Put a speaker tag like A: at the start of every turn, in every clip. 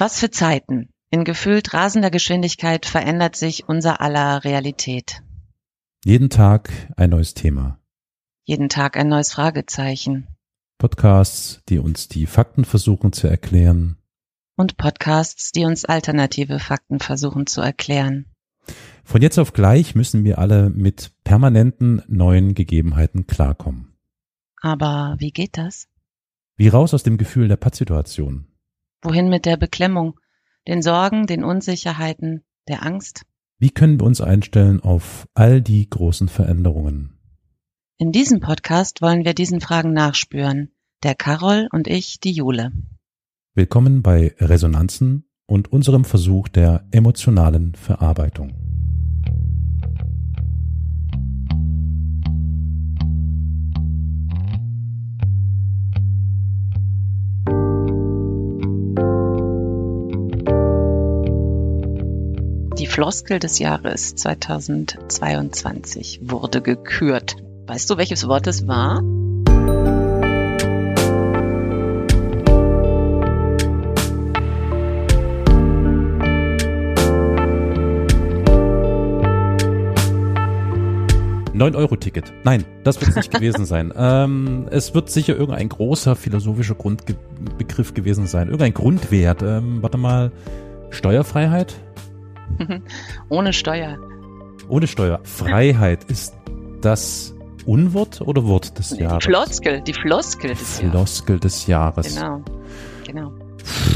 A: Was für Zeiten. In gefühlt rasender Geschwindigkeit verändert sich unser aller Realität.
B: Jeden Tag ein neues Thema.
A: Jeden Tag ein neues Fragezeichen.
B: Podcasts, die uns die Fakten versuchen zu erklären.
A: Und Podcasts, die uns alternative Fakten versuchen zu erklären.
B: Von jetzt auf gleich müssen wir alle mit permanenten neuen Gegebenheiten klarkommen.
A: Aber wie geht das?
B: Wie raus aus dem Gefühl der Pattsituation.
A: Wohin mit der Beklemmung, den Sorgen, den Unsicherheiten, der Angst?
B: Wie können wir uns einstellen auf all die großen Veränderungen?
A: In diesem Podcast wollen wir diesen Fragen nachspüren. Der Carol und ich, die Jule.
B: Willkommen bei Resonanzen und unserem Versuch der emotionalen Verarbeitung.
A: Floskel des Jahres 2022 wurde gekürt. Weißt du, welches Wort es war?
B: Neun Euro Ticket. Nein, das wird es nicht gewesen sein. Ähm, es wird sicher irgendein großer philosophischer Grundbegriff gewesen sein. Irgendein Grundwert. Ähm, warte mal. Steuerfreiheit?
A: Ohne Steuer.
B: Ohne Steuer. Freiheit ist das Unwort oder Wort des Jahres?
A: Die Floskel, die Floskel des
B: Jahres. Floskel des Jahres.
A: Genau, genau.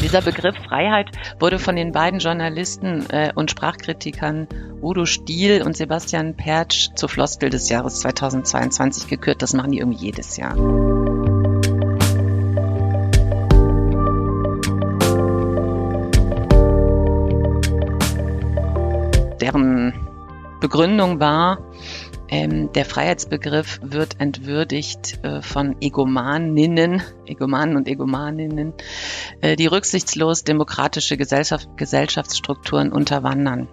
A: Dieser Begriff Freiheit wurde von den beiden Journalisten äh, und Sprachkritikern Udo Stiel und Sebastian Pertsch zur Floskel des Jahres 2022 gekürt. Das machen die irgendwie jedes Jahr. Begründung war, ähm, der Freiheitsbegriff wird entwürdigt äh, von Egomaninnen, Egomanen und Egomaninnen, äh, die rücksichtslos demokratische Gesellschaft, Gesellschaftsstrukturen unterwandern.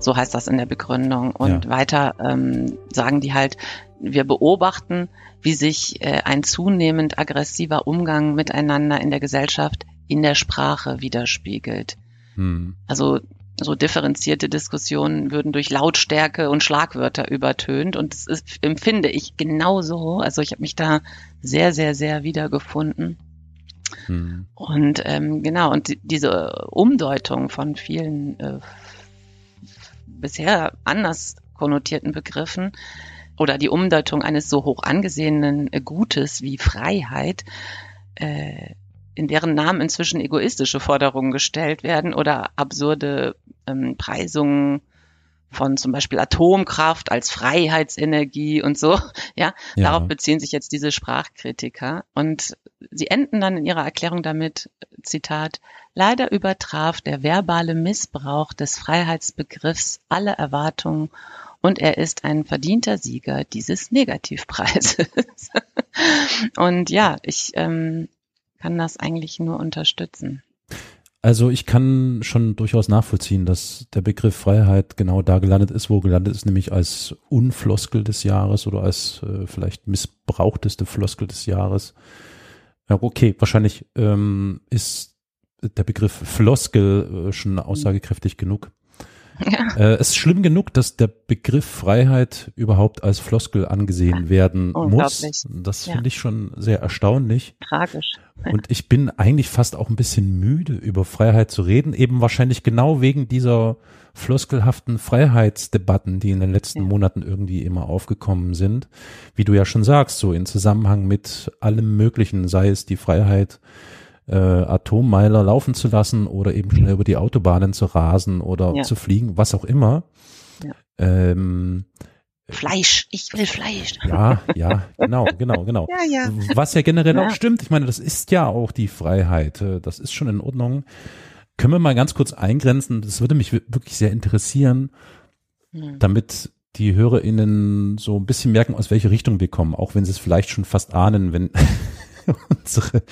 A: So heißt das in der Begründung. Und ja. weiter ähm, sagen die halt, wir beobachten, wie sich äh, ein zunehmend aggressiver Umgang miteinander in der Gesellschaft in der Sprache widerspiegelt. Hm. Also so differenzierte Diskussionen würden durch Lautstärke und Schlagwörter übertönt und das ist, empfinde ich genauso. Also ich habe mich da sehr, sehr, sehr wiedergefunden. Hm. Und ähm, genau, und die, diese Umdeutung von vielen äh, bisher anders konnotierten Begriffen oder die Umdeutung eines so hoch angesehenen äh, Gutes wie Freiheit äh, in deren Namen inzwischen egoistische Forderungen gestellt werden oder absurde ähm, Preisungen von zum Beispiel Atomkraft als Freiheitsenergie und so. Ja, ja, darauf beziehen sich jetzt diese Sprachkritiker. Und sie enden dann in ihrer Erklärung damit, Zitat, leider übertraf der verbale Missbrauch des Freiheitsbegriffs alle Erwartungen und er ist ein verdienter Sieger dieses Negativpreises. und ja, ich ähm, kann das eigentlich nur unterstützen.
B: Also ich kann schon durchaus nachvollziehen, dass der Begriff Freiheit genau da gelandet ist, wo gelandet ist, nämlich als Unfloskel des Jahres oder als äh, vielleicht missbrauchteste Floskel des Jahres. Ja, okay, wahrscheinlich ähm, ist der Begriff Floskel äh, schon aussagekräftig genug. Ja. Äh, es ist schlimm genug, dass der Begriff Freiheit überhaupt als Floskel angesehen werden muss. Das ja. finde ich schon sehr erstaunlich.
A: Tragisch.
B: Und ich bin eigentlich fast auch ein bisschen müde, über Freiheit zu reden, eben wahrscheinlich genau wegen dieser floskelhaften Freiheitsdebatten, die in den letzten ja. Monaten irgendwie immer aufgekommen sind. Wie du ja schon sagst, so in Zusammenhang mit allem Möglichen, sei es die Freiheit, äh, Atommeiler laufen zu lassen oder eben schnell über die Autobahnen zu rasen oder ja. zu fliegen, was auch immer. Ja. Ähm,
A: Fleisch, ich will Fleisch.
B: Ja, ja, genau, genau, genau. ja, ja. Was ja generell ja. auch stimmt, ich meine, das ist ja auch die Freiheit, äh, das ist schon in Ordnung. Können wir mal ganz kurz eingrenzen, das würde mich wirklich sehr interessieren, hm. damit die HörerInnen so ein bisschen merken, aus welche Richtung wir kommen, auch wenn sie es vielleicht schon fast ahnen, wenn unsere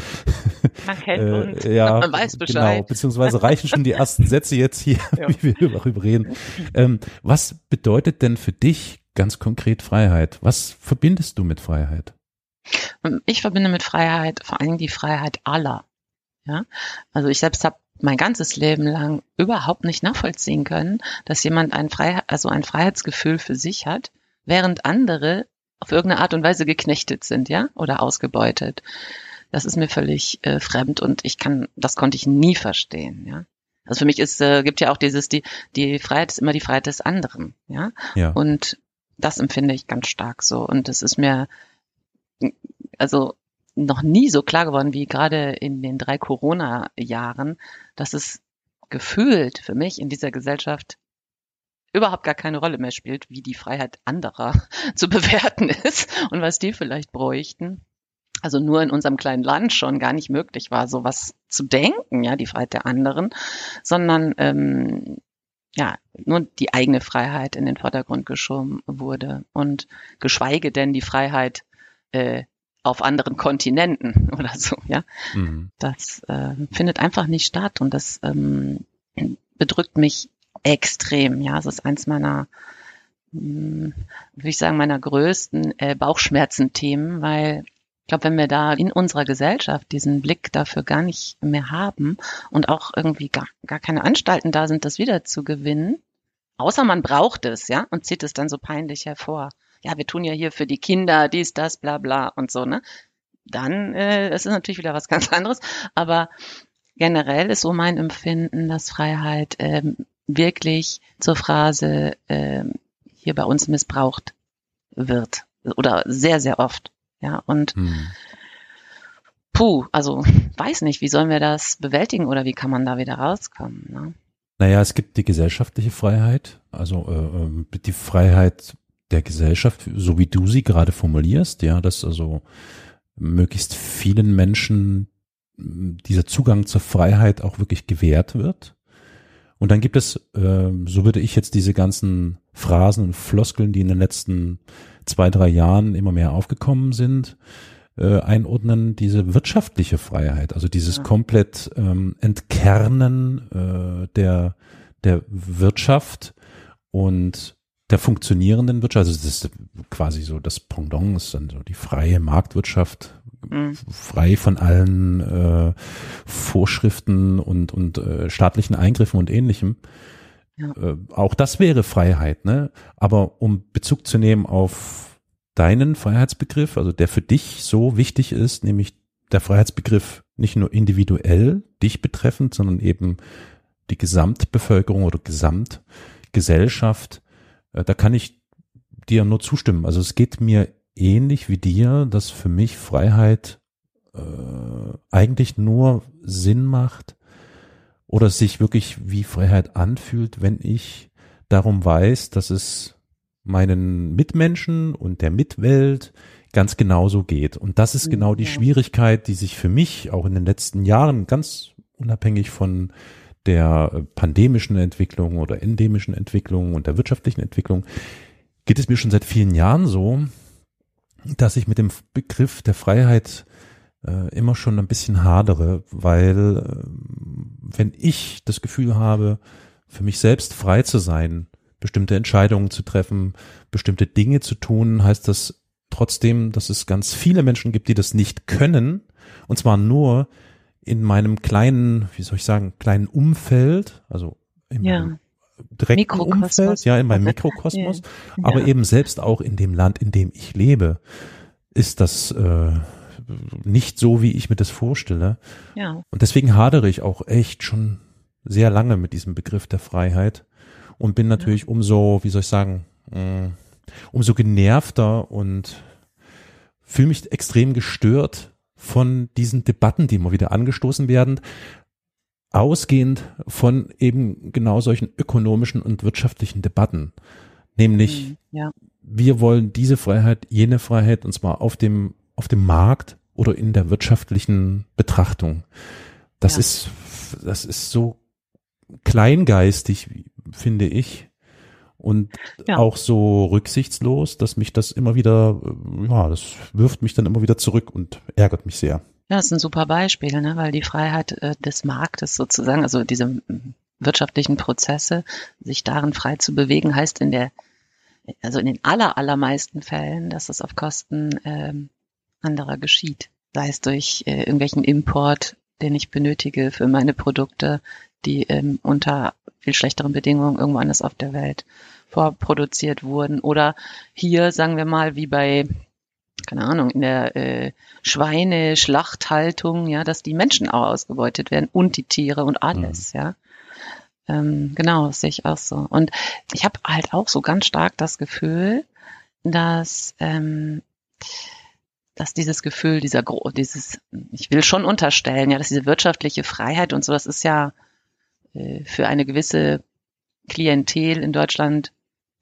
A: man kennt äh, uns,
B: ja, man weiß genau, Bescheid. Genau, beziehungsweise reichen schon die ersten Sätze jetzt hier, ja. wie wir darüber reden. Ähm, was bedeutet denn für dich ganz konkret Freiheit? Was verbindest du mit Freiheit?
A: Ich verbinde mit Freiheit vor allem die Freiheit aller. Ja, also ich selbst habe mein ganzes Leben lang überhaupt nicht nachvollziehen können, dass jemand ein Freiheit, also ein Freiheitsgefühl für sich hat, während andere auf irgendeine Art und Weise geknechtet sind, ja, oder ausgebeutet. Das ist mir völlig äh, fremd und ich kann, das konnte ich nie verstehen, ja. Also für mich ist, äh, gibt ja auch dieses, die, die Freiheit ist immer die Freiheit des anderen, ja.
B: Ja.
A: Und das empfinde ich ganz stark so. Und es ist mir, also noch nie so klar geworden wie gerade in den drei Corona-Jahren, dass es gefühlt für mich in dieser Gesellschaft überhaupt gar keine Rolle mehr spielt, wie die Freiheit anderer zu bewerten ist und was die vielleicht bräuchten. Also nur in unserem kleinen Land schon gar nicht möglich war, sowas zu denken, ja, die Freiheit der anderen, sondern ähm, ja, nur die eigene Freiheit in den Vordergrund geschoben wurde und geschweige denn die Freiheit äh, auf anderen Kontinenten oder so, ja.
B: Mhm.
A: Das äh, findet einfach nicht statt und das ähm, bedrückt mich extrem, ja. Es ist eins meiner, mh, würde ich sagen, meiner größten äh, Bauchschmerzenthemen, weil ich glaube, wenn wir da in unserer Gesellschaft diesen Blick dafür gar nicht mehr haben und auch irgendwie gar, gar keine Anstalten da sind, das wieder zu gewinnen, außer man braucht es, ja, und zieht es dann so peinlich hervor. Ja, wir tun ja hier für die Kinder dies, das, bla bla und so, ne? Dann äh, ist es natürlich wieder was ganz anderes. Aber generell ist so mein Empfinden, dass Freiheit ähm, wirklich zur Phrase ähm, hier bei uns missbraucht wird. Oder sehr, sehr oft. Ja, und
B: Mhm.
A: puh, also weiß nicht, wie sollen wir das bewältigen oder wie kann man da wieder rauskommen? Ne?
B: Naja, es gibt die gesellschaftliche Freiheit, also äh, ähm, die Freiheit der Gesellschaft, so wie du sie gerade formulierst, ja, dass also möglichst vielen Menschen dieser Zugang zur Freiheit auch wirklich gewährt wird. Und dann gibt es, äh, so würde ich jetzt diese ganzen Phrasen und Floskeln, die in den letzten zwei, drei Jahren immer mehr aufgekommen sind, äh, einordnen, diese wirtschaftliche Freiheit, also dieses
A: Ja.
B: komplett ähm, Entkernen äh, der, der Wirtschaft und der funktionierenden Wirtschaft, also das ist quasi so das Pendant, ist dann so die freie Marktwirtschaft,
A: Mhm.
B: frei von allen äh, Vorschriften und, und äh, staatlichen Eingriffen und ähnlichem.
A: Ja.
B: Äh, auch das wäre Freiheit, ne? Aber um Bezug zu nehmen auf deinen Freiheitsbegriff, also der für dich so wichtig ist, nämlich der Freiheitsbegriff nicht nur individuell dich betreffend, sondern eben die Gesamtbevölkerung oder Gesamtgesellschaft, äh, da kann ich dir nur zustimmen. Also es geht mir ähnlich wie dir, dass für mich Freiheit äh, eigentlich nur Sinn macht oder sich wirklich wie Freiheit anfühlt, wenn ich darum weiß, dass es meinen Mitmenschen und der Mitwelt ganz genauso geht. Und das ist genau die. Schwierigkeit, die sich für mich auch in den letzten Jahren ganz unabhängig von der äh, pandemischen Entwicklung oder endemischen Entwicklung und der wirtschaftlichen Entwicklung geht es mir schon seit vielen Jahren so, dass ich mit dem Begriff der Freiheit äh, immer schon ein bisschen hadere, weil äh, wenn ich das Gefühl habe, für mich selbst frei zu sein, bestimmte Entscheidungen zu treffen, bestimmte Dinge zu tun, heißt das trotzdem, dass es ganz viele Menschen gibt, die das nicht können, und zwar nur in meinem kleinen, wie soll ich sagen, kleinen Umfeld, also in
A: Ja.
B: meinem direkten
A: Mikrokosmos.
B: Umfeld, ja, in meinem Mikrokosmos, aber
A: Ja.
B: eben selbst auch in dem Land, in dem ich lebe, ist das äh, nicht so, wie ich mir das vorstelle.
A: Ja,
B: Und deswegen hadere ich auch echt schon sehr lange mit diesem Begriff der Freiheit und bin natürlich umso, wie soll ich sagen, mh, umso genervter und fühle mich extrem gestört von diesen Debatten, die immer wieder angestoßen werden, ausgehend von eben genau solchen ökonomischen und wirtschaftlichen Debatten. Nämlich,
A: Mhm. ja,
B: wir wollen diese Freiheit, jene Freiheit, und zwar auf dem, auf dem Markt oder in der wirtschaftlichen Betrachtung. Das
A: Ja.
B: ist, das ist so kleingeistig, finde ich. Und
A: Ja.
B: auch so rücksichtslos, dass mich das immer wieder, äh, ja, das wirft mich dann immer wieder zurück und ärgert mich sehr.
A: Ja, das ist ein super Beispiel, ne? weil die Freiheit äh, des Marktes sozusagen, also diese wirtschaftlichen Prozesse, sich darin frei zu bewegen, heißt in der, also in den aller, allermeisten Fällen, dass es auf Kosten ähm, anderer geschieht. Sei es durch äh, irgendwelchen Import den ich benötige für meine Produkte, die ähm, unter viel schlechteren Bedingungen irgendwo anders auf der Welt vorproduziert wurden. Oder hier, sagen wir mal, wie bei, keine Ahnung, in der äh, Schweine-Schlachthaltung, ja, dass die Menschen auch ausgebeutet werden und die Tiere und alles, mhm. ja. Ähm, genau, das sehe ich auch so. Und ich habe halt auch so ganz stark das Gefühl, dass ähm, dass dieses Gefühl, dieser dieses, ich will schon unterstellen, ja, dass diese wirtschaftliche Freiheit und so, das ist ja äh, für eine gewisse Klientel in Deutschland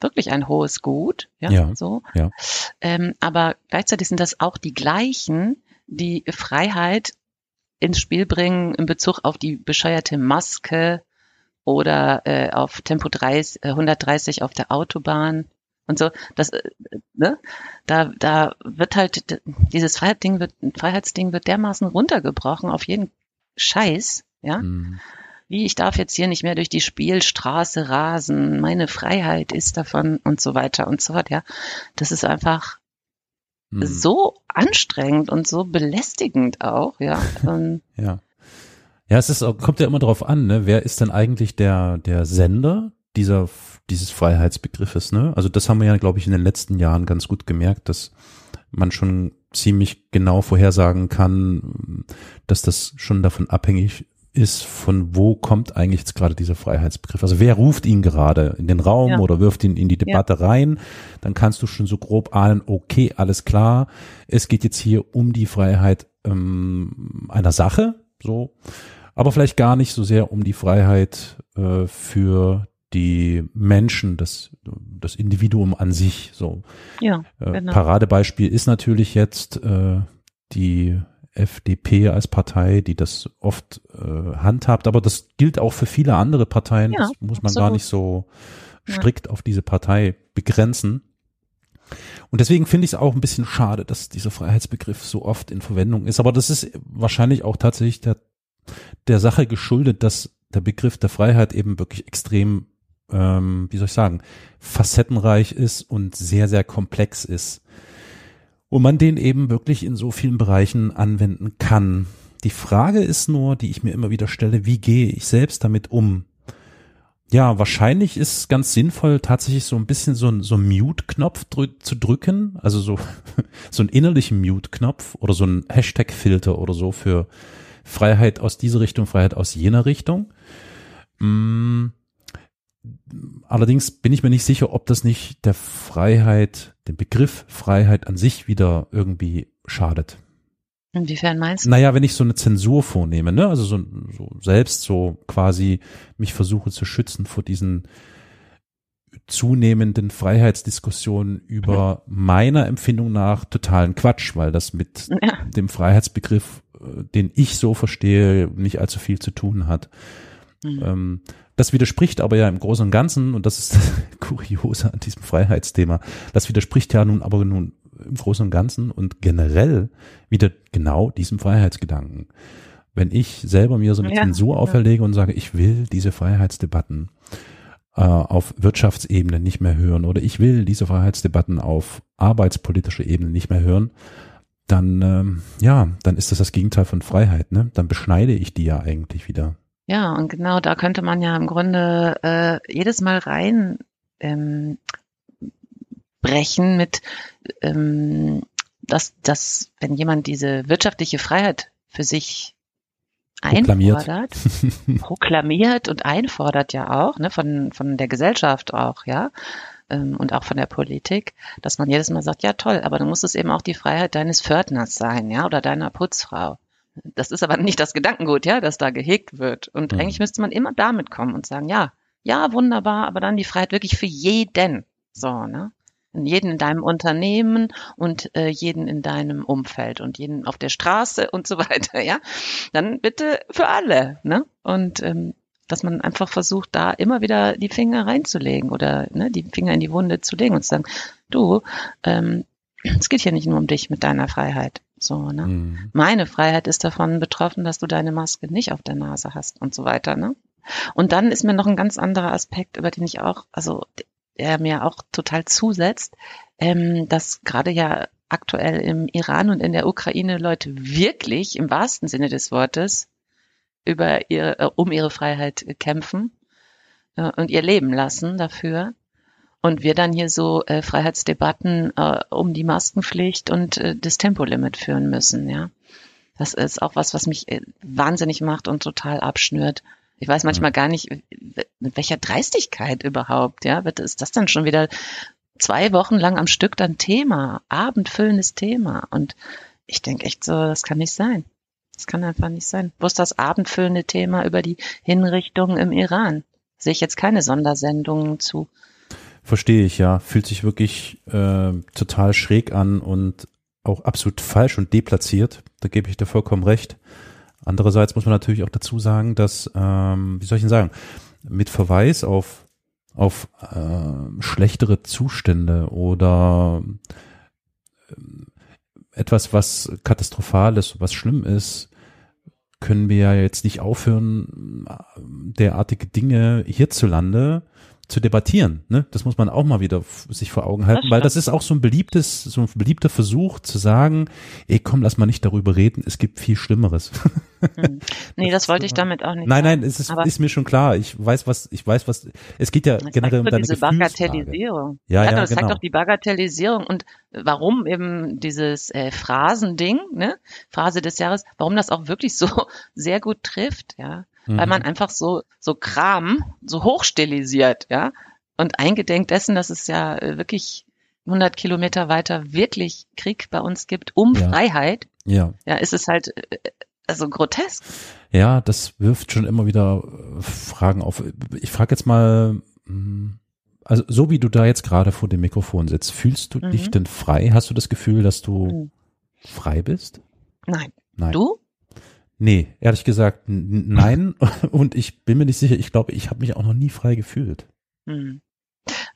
A: wirklich ein hohes Gut, ja, ja so. Ja. Ähm, aber gleichzeitig sind das auch die gleichen, die Freiheit ins Spiel bringen in Bezug auf die bescheuerte Maske oder äh, auf Tempo 30, 130 äh, auf der Autobahn und so. Das, äh, ne? Da, da wird halt dieses Freiheitsding wird, Freiheitsding wird dermaßen runtergebrochen auf jeden Scheiß, ja. Mhm wie ich darf jetzt hier nicht mehr durch die Spielstraße rasen, meine Freiheit ist davon und so weiter und so fort, ja. Das ist einfach hm. so anstrengend und so belästigend auch, ja.
B: ja. Ja, es ist, kommt ja immer darauf an, ne? Wer ist denn eigentlich der, der Sender dieser, dieses Freiheitsbegriffes, ne? Also das haben wir ja, glaube ich, in den letzten Jahren ganz gut gemerkt, dass man schon ziemlich genau vorhersagen kann, dass das schon davon abhängig ist, von wo kommt eigentlich jetzt gerade dieser Freiheitsbegriff? Also wer ruft ihn gerade in den Raum ja. oder wirft ihn in die Debatte ja. rein? Dann kannst du schon so grob ahnen, okay, alles klar, es geht jetzt hier um die Freiheit ähm, einer Sache, so, aber vielleicht gar nicht so sehr um die Freiheit äh, für die Menschen, das, das Individuum an sich. So.
A: Ja, äh, genau.
B: Paradebeispiel ist natürlich jetzt äh, die FDP als Partei, die das oft äh, handhabt, aber das gilt auch für viele andere Parteien. Ja, das muss man absolut. gar nicht so strikt ja. auf diese Partei begrenzen. Und deswegen finde ich es auch ein bisschen schade, dass dieser Freiheitsbegriff so oft in Verwendung ist. Aber das ist wahrscheinlich auch tatsächlich der, der Sache geschuldet, dass der Begriff der Freiheit eben wirklich extrem, ähm, wie soll ich sagen, facettenreich ist und sehr, sehr komplex ist wo man den eben wirklich in so vielen Bereichen anwenden kann. Die Frage ist nur, die ich mir immer wieder stelle, wie gehe ich selbst damit um? Ja, wahrscheinlich ist ganz sinnvoll, tatsächlich so ein bisschen so ein, so Mute-Knopf drück, zu drücken, also so, so einen innerlichen Mute-Knopf oder so ein Hashtag-Filter oder so für Freiheit aus dieser Richtung, Freiheit aus jener Richtung. Mm, Allerdings bin ich mir nicht sicher, ob das nicht der Freiheit, dem Begriff Freiheit an sich wieder irgendwie schadet.
A: Inwiefern meinst du?
B: Naja, wenn ich so eine Zensur vornehme, ne, also so, so selbst so quasi mich versuche zu schützen vor diesen zunehmenden Freiheitsdiskussionen über mhm. meiner Empfindung nach totalen Quatsch, weil das mit ja. dem Freiheitsbegriff, äh, den ich so verstehe, nicht allzu viel zu tun hat. Mhm. Ähm, das widerspricht aber ja im Großen und Ganzen, und das ist das Kuriose an diesem Freiheitsthema, das widerspricht ja nun aber nun im Großen und Ganzen und generell wieder genau diesem Freiheitsgedanken. Wenn ich selber mir so eine ja, Zensur auferlege und sage, ich will diese Freiheitsdebatten äh, auf Wirtschaftsebene nicht mehr hören oder ich will diese Freiheitsdebatten auf arbeitspolitischer Ebene nicht mehr hören, dann ähm, ja, dann ist das das Gegenteil von Freiheit. Ne? Dann beschneide ich die ja eigentlich wieder.
A: Ja, und genau da könnte man ja im Grunde äh, jedes Mal rein ähm, brechen mit, ähm, dass, dass wenn jemand diese wirtschaftliche Freiheit für sich einfordert, proklamiert und einfordert ja auch, ne, von, von der Gesellschaft auch, ja, ähm, und auch von der Politik, dass man jedes Mal sagt, ja toll, aber du musst es eben auch die Freiheit deines Pförtners sein, ja, oder deiner Putzfrau. Das ist aber nicht das Gedankengut, ja, das da gehegt wird. Und mhm. eigentlich müsste man immer damit kommen und sagen, ja, ja, wunderbar, aber dann die Freiheit wirklich für jeden. So, ne? jeden in deinem Unternehmen und äh, jeden in deinem Umfeld und jeden auf der Straße und so weiter, ja. Dann bitte für alle, ne? Und ähm, dass man einfach versucht, da immer wieder die Finger reinzulegen oder ne, die Finger in die Wunde zu legen und zu sagen, du, ähm, es geht hier nicht nur um dich mit deiner Freiheit. So, ne? Mhm. Meine Freiheit ist davon betroffen, dass du deine Maske nicht auf der Nase hast und so weiter, ne? Und dann ist mir noch ein ganz anderer Aspekt, über den ich auch, also der mir auch total zusetzt, ähm, dass gerade ja aktuell im Iran und in der Ukraine Leute wirklich im wahrsten Sinne des Wortes über ihre, äh, um ihre Freiheit kämpfen äh, und ihr Leben lassen dafür. Und wir dann hier so äh, Freiheitsdebatten äh, um die Maskenpflicht und äh, das Tempolimit führen müssen, ja. Das ist auch was, was mich äh, wahnsinnig macht und total abschnürt. Ich weiß manchmal gar nicht, mit welcher Dreistigkeit überhaupt, ja. Ist das dann schon wieder zwei Wochen lang am Stück dann Thema, abendfüllendes Thema? Und ich denke echt so, das kann nicht sein. Das kann einfach nicht sein. Wo ist das abendfüllende Thema über die Hinrichtungen im Iran? Sehe ich jetzt keine Sondersendungen zu.
B: Verstehe ich, ja. Fühlt sich wirklich äh, total schräg an und auch absolut falsch und deplatziert. Da gebe ich dir vollkommen recht. Andererseits muss man natürlich auch dazu sagen, dass, ähm, wie soll ich denn sagen, mit Verweis auf, auf äh, schlechtere Zustände oder äh, etwas, was katastrophal ist, was schlimm ist, können wir ja jetzt nicht aufhören, derartige Dinge hierzulande zu debattieren. Ne? Das muss man auch mal wieder sich vor Augen halten, das weil das ist auch so ein beliebtes, so ein beliebter Versuch zu sagen, ey komm, lass mal nicht darüber reden, es gibt viel Schlimmeres.
A: Hm. Nee, das, das wollte ich damit auch nicht.
B: Nein, nein, es ist, ist, mir schon klar. Ich weiß, was, ich weiß, was, es geht ja generell um deine diese
A: Bagatellisierung.
B: Ja, ja, ja
A: das
B: genau.
A: zeigt doch die Bagatellisierung und warum eben dieses äh, Phrasending, ne, Phrase des Jahres, warum das auch wirklich so sehr gut trifft, ja weil man mhm. einfach so, so Kram so hochstilisiert, ja. Und eingedenk dessen, dass es ja äh, wirklich 100 Kilometer weiter wirklich Krieg bei uns gibt um ja. Freiheit,
B: ja.
A: ja, ist es halt äh, also grotesk.
B: Ja, das wirft schon immer wieder äh, Fragen auf. Ich frage jetzt mal, hm, also so wie du da jetzt gerade vor dem Mikrofon sitzt, fühlst du mhm. dich denn frei? Hast du das Gefühl, dass du mhm. frei bist?
A: Nein.
B: Nein.
A: Du?
B: Nee, ehrlich gesagt, nein. Und ich bin mir nicht sicher, ich glaube, ich habe mich auch noch nie frei gefühlt.
A: Hm.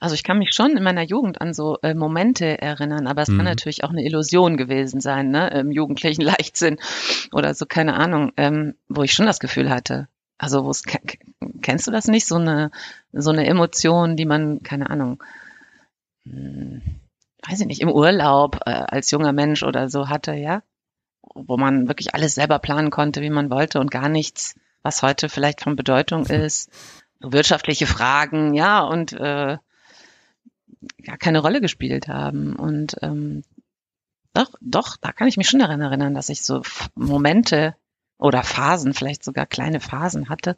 A: Also ich kann mich schon in meiner Jugend an so äh, Momente erinnern, aber es mhm. kann natürlich auch eine Illusion gewesen sein, ne, im jugendlichen Leichtsinn oder so, keine Ahnung, ähm, wo ich schon das Gefühl hatte. Also wo kennst du das nicht, so eine so eine Emotion, die man, keine Ahnung, hm, weiß ich nicht, im Urlaub äh, als junger Mensch oder so hatte, ja? Wo man wirklich alles selber planen konnte, wie man wollte und gar nichts, was heute vielleicht von Bedeutung ist. So wirtschaftliche Fragen, ja, und äh, gar keine Rolle gespielt haben. Und ähm, doch, doch, da kann ich mich schon daran erinnern, dass ich so Momente oder Phasen, vielleicht sogar kleine Phasen hatte,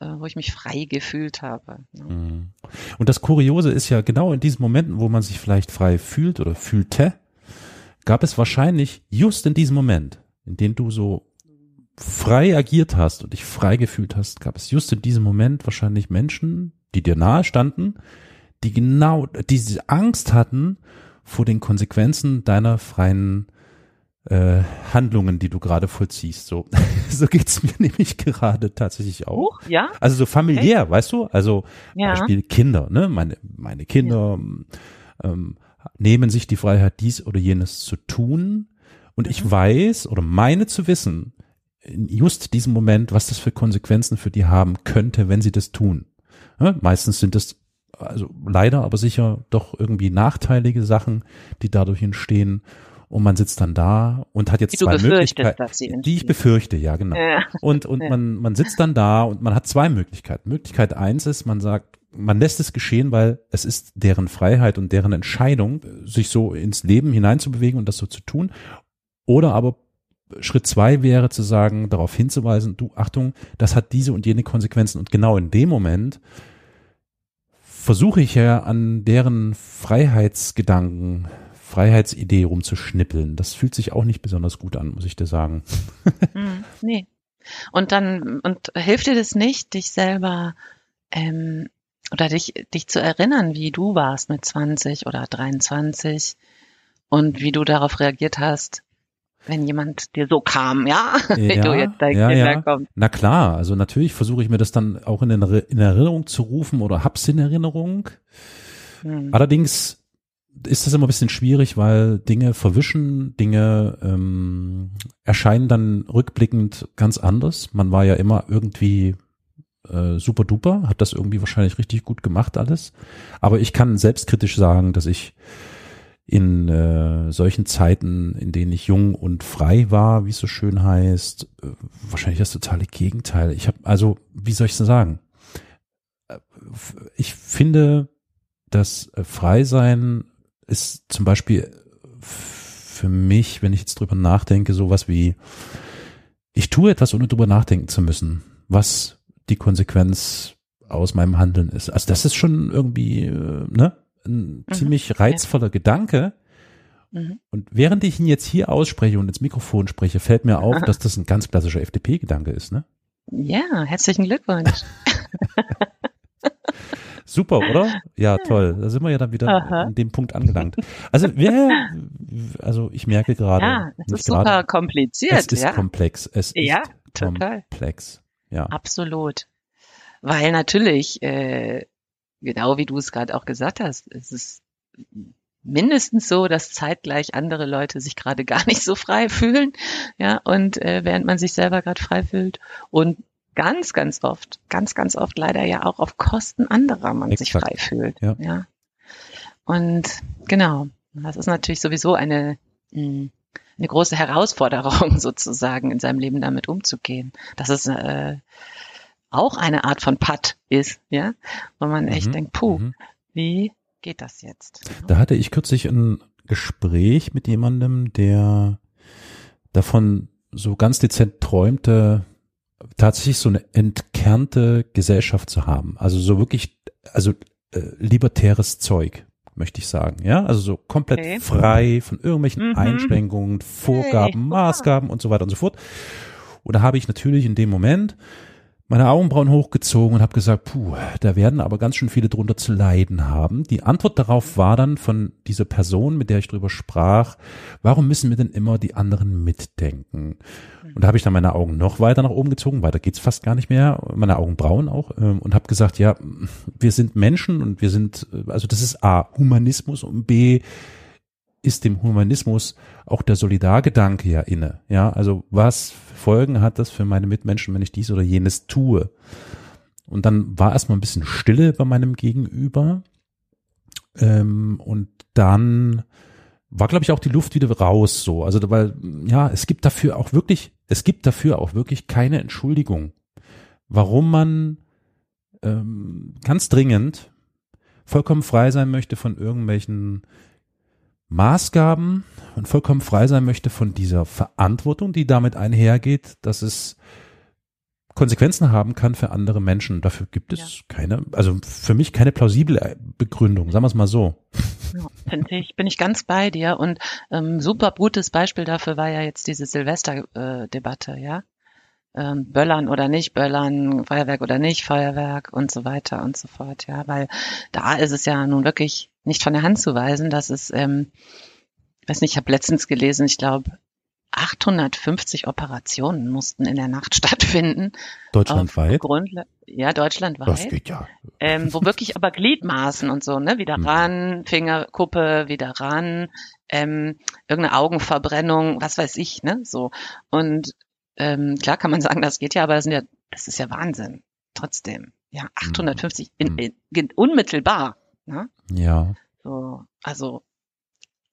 A: äh, wo ich mich frei gefühlt habe.
B: Mhm. Und das Kuriose ist ja genau in diesen Momenten, wo man sich vielleicht frei fühlt oder fühlte, gab es wahrscheinlich just in diesem Moment, in dem du so frei agiert hast und dich frei gefühlt hast, gab es just in diesem Moment wahrscheinlich Menschen, die dir nahe standen, die genau diese Angst hatten vor den Konsequenzen deiner freien äh, Handlungen, die du gerade vollziehst. So, so geht's mir nämlich gerade tatsächlich auch.
A: Oh, ja.
B: Also so familiär, okay. weißt du? Also ja. Beispiel Kinder, ne? Meine meine Kinder ja. ähm, nehmen sich die Freiheit, dies oder jenes zu tun. Und ich mhm. weiß oder meine zu wissen, in just diesem Moment, was das für Konsequenzen für die haben könnte, wenn sie das tun. Ja, meistens sind es also leider, aber sicher doch irgendwie nachteilige Sachen, die dadurch entstehen. Und man sitzt dann da und hat jetzt zwei Möglichkeiten, die ich befürchte, ja genau. Ja. Und und ja. man man sitzt dann da und man hat zwei Möglichkeiten. Möglichkeit eins ist, man sagt, man lässt es geschehen, weil es ist deren Freiheit und deren Entscheidung, sich so ins Leben hineinzubewegen und das so zu tun. Oder aber Schritt zwei wäre zu sagen, darauf hinzuweisen, du, Achtung, das hat diese und jene Konsequenzen. Und genau in dem Moment versuche ich ja an deren Freiheitsgedanken, Freiheitsidee rumzuschnippeln. Das fühlt sich auch nicht besonders gut an, muss ich dir sagen.
A: Hm, nee. Und dann, und hilft dir das nicht, dich selber ähm, oder dich, dich zu erinnern, wie du warst mit 20 oder 23 und wie du darauf reagiert hast, wenn jemand dir so kam, ja,
B: ja wie du jetzt dein ja, Kinder ja. kommst. Na klar, also natürlich versuche ich mir das dann auch in, in, Erinnerung zu rufen oder hab's in Erinnerung. Hm. Allerdings ist das immer ein bisschen schwierig, weil Dinge verwischen, Dinge ähm, erscheinen dann rückblickend ganz anders. Man war ja immer irgendwie äh, super duper, hat das irgendwie wahrscheinlich richtig gut gemacht alles. Aber ich kann selbstkritisch sagen, dass ich in äh, solchen Zeiten, in denen ich jung und frei war, wie es so schön heißt, äh, wahrscheinlich das totale Gegenteil. Ich habe also, wie soll ich es sagen? Äh, ich finde, dass äh, Freisein ist zum Beispiel für mich, wenn ich jetzt drüber nachdenke, sowas wie, ich tue etwas, ohne drüber nachdenken zu müssen, was die Konsequenz aus meinem Handeln ist. Also das ist schon irgendwie, ne? ein mhm. ziemlich reizvoller ja. Gedanke. Mhm. Und während ich ihn jetzt hier ausspreche und ins Mikrofon spreche, fällt mir auf, dass das ein ganz klassischer FDP-Gedanke ist, ne?
A: Ja, herzlichen Glückwunsch.
B: Super, oder? Ja, toll. Da sind wir ja dann wieder Aha. an dem Punkt angelangt. Also wer, also ich merke gerade.
A: Ja, es ist super gerade, kompliziert. Es
B: ist
A: ja.
B: komplex. Es
A: ja,
B: ist total. komplex. Ja.
A: Absolut. Weil natürlich äh, genau wie du es gerade auch gesagt hast, es ist mindestens so, dass zeitgleich andere Leute sich gerade gar nicht so frei fühlen, ja, und äh, während man sich selber gerade frei fühlt und ganz, ganz oft, ganz, ganz oft leider ja auch auf Kosten anderer man Exakt. sich frei fühlt, ja. ja. Und genau, das ist natürlich sowieso eine hm, eine große Herausforderung sozusagen in seinem Leben damit umzugehen. Das ist äh, auch eine Art von Putt ist, ja, wo man echt mhm. denkt, puh, mhm. wie geht das jetzt?
B: Da hatte ich kürzlich ein Gespräch mit jemandem, der davon so ganz dezent träumte, tatsächlich so eine entkernte Gesellschaft zu haben. Also so wirklich, also äh, libertäres Zeug, möchte ich sagen. Ja, also so komplett okay. frei von irgendwelchen mhm. Einschränkungen, Vorgaben, hey. Maßgaben und so weiter und so fort. Und da habe ich natürlich in dem Moment meine Augenbrauen hochgezogen und habe gesagt, puh, da werden aber ganz schön viele drunter zu leiden haben. Die Antwort darauf war dann von dieser Person, mit der ich drüber sprach, warum müssen wir denn immer die anderen mitdenken? Und da habe ich dann meine Augen noch weiter nach oben gezogen, weiter geht's fast gar nicht mehr, meine Augenbrauen auch, ähm, und habe gesagt, ja, wir sind Menschen und wir sind, also das ist A, Humanismus und B, ist dem Humanismus auch der Solidargedanke ja inne. Ja, also was Folgen hat das für meine Mitmenschen, wenn ich dies oder jenes tue? Und dann war erstmal ein bisschen Stille bei meinem Gegenüber. Ähm, und dann war, glaube ich, auch die Luft wieder raus so. Also, weil, ja, es gibt dafür auch wirklich, es gibt dafür auch wirklich keine Entschuldigung, warum man ähm, ganz dringend vollkommen frei sein möchte von irgendwelchen Maßgaben und vollkommen frei sein möchte von dieser Verantwortung, die damit einhergeht, dass es Konsequenzen haben kann für andere Menschen. Dafür gibt es ja. keine, also für mich keine plausible Begründung, sagen wir es mal so.
A: Ja, finde ich, bin ich ganz bei dir und ähm, super gutes Beispiel dafür war ja jetzt diese Silvester-Debatte, äh, ja. Ähm, Böllern oder nicht Böllern, Feuerwerk oder nicht Feuerwerk und so weiter und so fort, ja, weil da ist es ja nun wirklich nicht von der Hand zu weisen, dass es, ähm, ich weiß nicht, ich habe letztens gelesen, ich glaube, 850 Operationen mussten in der Nacht stattfinden.
B: Deutschlandweit?
A: ja, deutschlandweit.
B: Das geht ja.
A: Ähm, wo wirklich aber Gliedmaßen und so, ne, wieder mhm. ran, Fingerkuppe wieder ran, ähm, irgendeine Augenverbrennung, was weiß ich, ne, so. Und ähm, klar kann man sagen, das geht ja, aber das, sind ja, das ist ja Wahnsinn. Trotzdem. Ja, 850 mhm. in, in, unmittelbar. Ne?
B: Ja.
A: So, also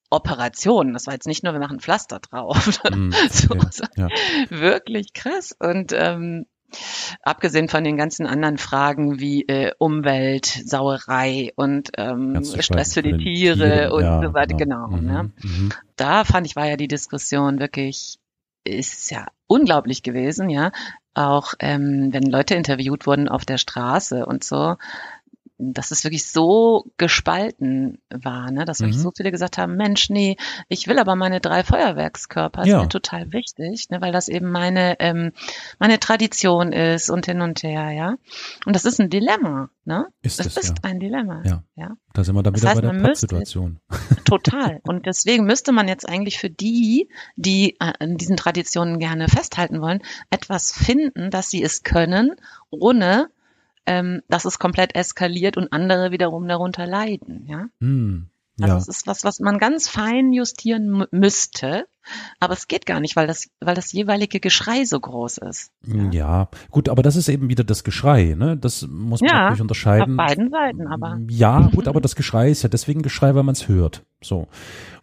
A: Operation. Das war jetzt nicht nur, wir machen Pflaster drauf. Mm, so, so, ja. Wirklich krass. Und ähm, abgesehen von den ganzen anderen Fragen wie äh, Umwelt, Sauerei und ähm, Stress für die Tiere Tieren, und ja, so weiter, genau. genau mhm, ne? mhm. Da fand ich, war ja die Diskussion wirklich, ist ja unglaublich gewesen, ja. Auch ähm, wenn Leute interviewt wurden auf der Straße und so, dass es wirklich so gespalten war, ne? dass wirklich mhm. so viele gesagt haben, Mensch, nee, ich will aber meine drei Feuerwerkskörper, ja. ist mir total wichtig, ne? weil das eben meine, ähm, meine Tradition ist und hin und her, ja. Und das ist ein Dilemma, ne?
B: Ist
A: das,
B: ist
A: ja. ein Dilemma,
B: ja. ja. Da sind wir dann wieder das heißt, bei der Pattsituation.
A: Total. Und deswegen müsste man jetzt eigentlich für die, die an diesen Traditionen gerne festhalten wollen, etwas finden, dass sie es können, ohne ähm, dass es komplett eskaliert und andere wiederum darunter leiden. Ja.
B: Hm,
A: Also ja. es ist was, was man ganz fein justieren müsste. Aber es geht gar nicht, weil das, weil das jeweilige Geschrei so groß ist.
B: Ja. ja, gut, aber das ist eben wieder das Geschrei, ne? Das muss man ja, natürlich unterscheiden.
A: Auf beiden Seiten, aber.
B: Ja, gut, aber das Geschrei ist ja deswegen Geschrei, weil man es hört. So.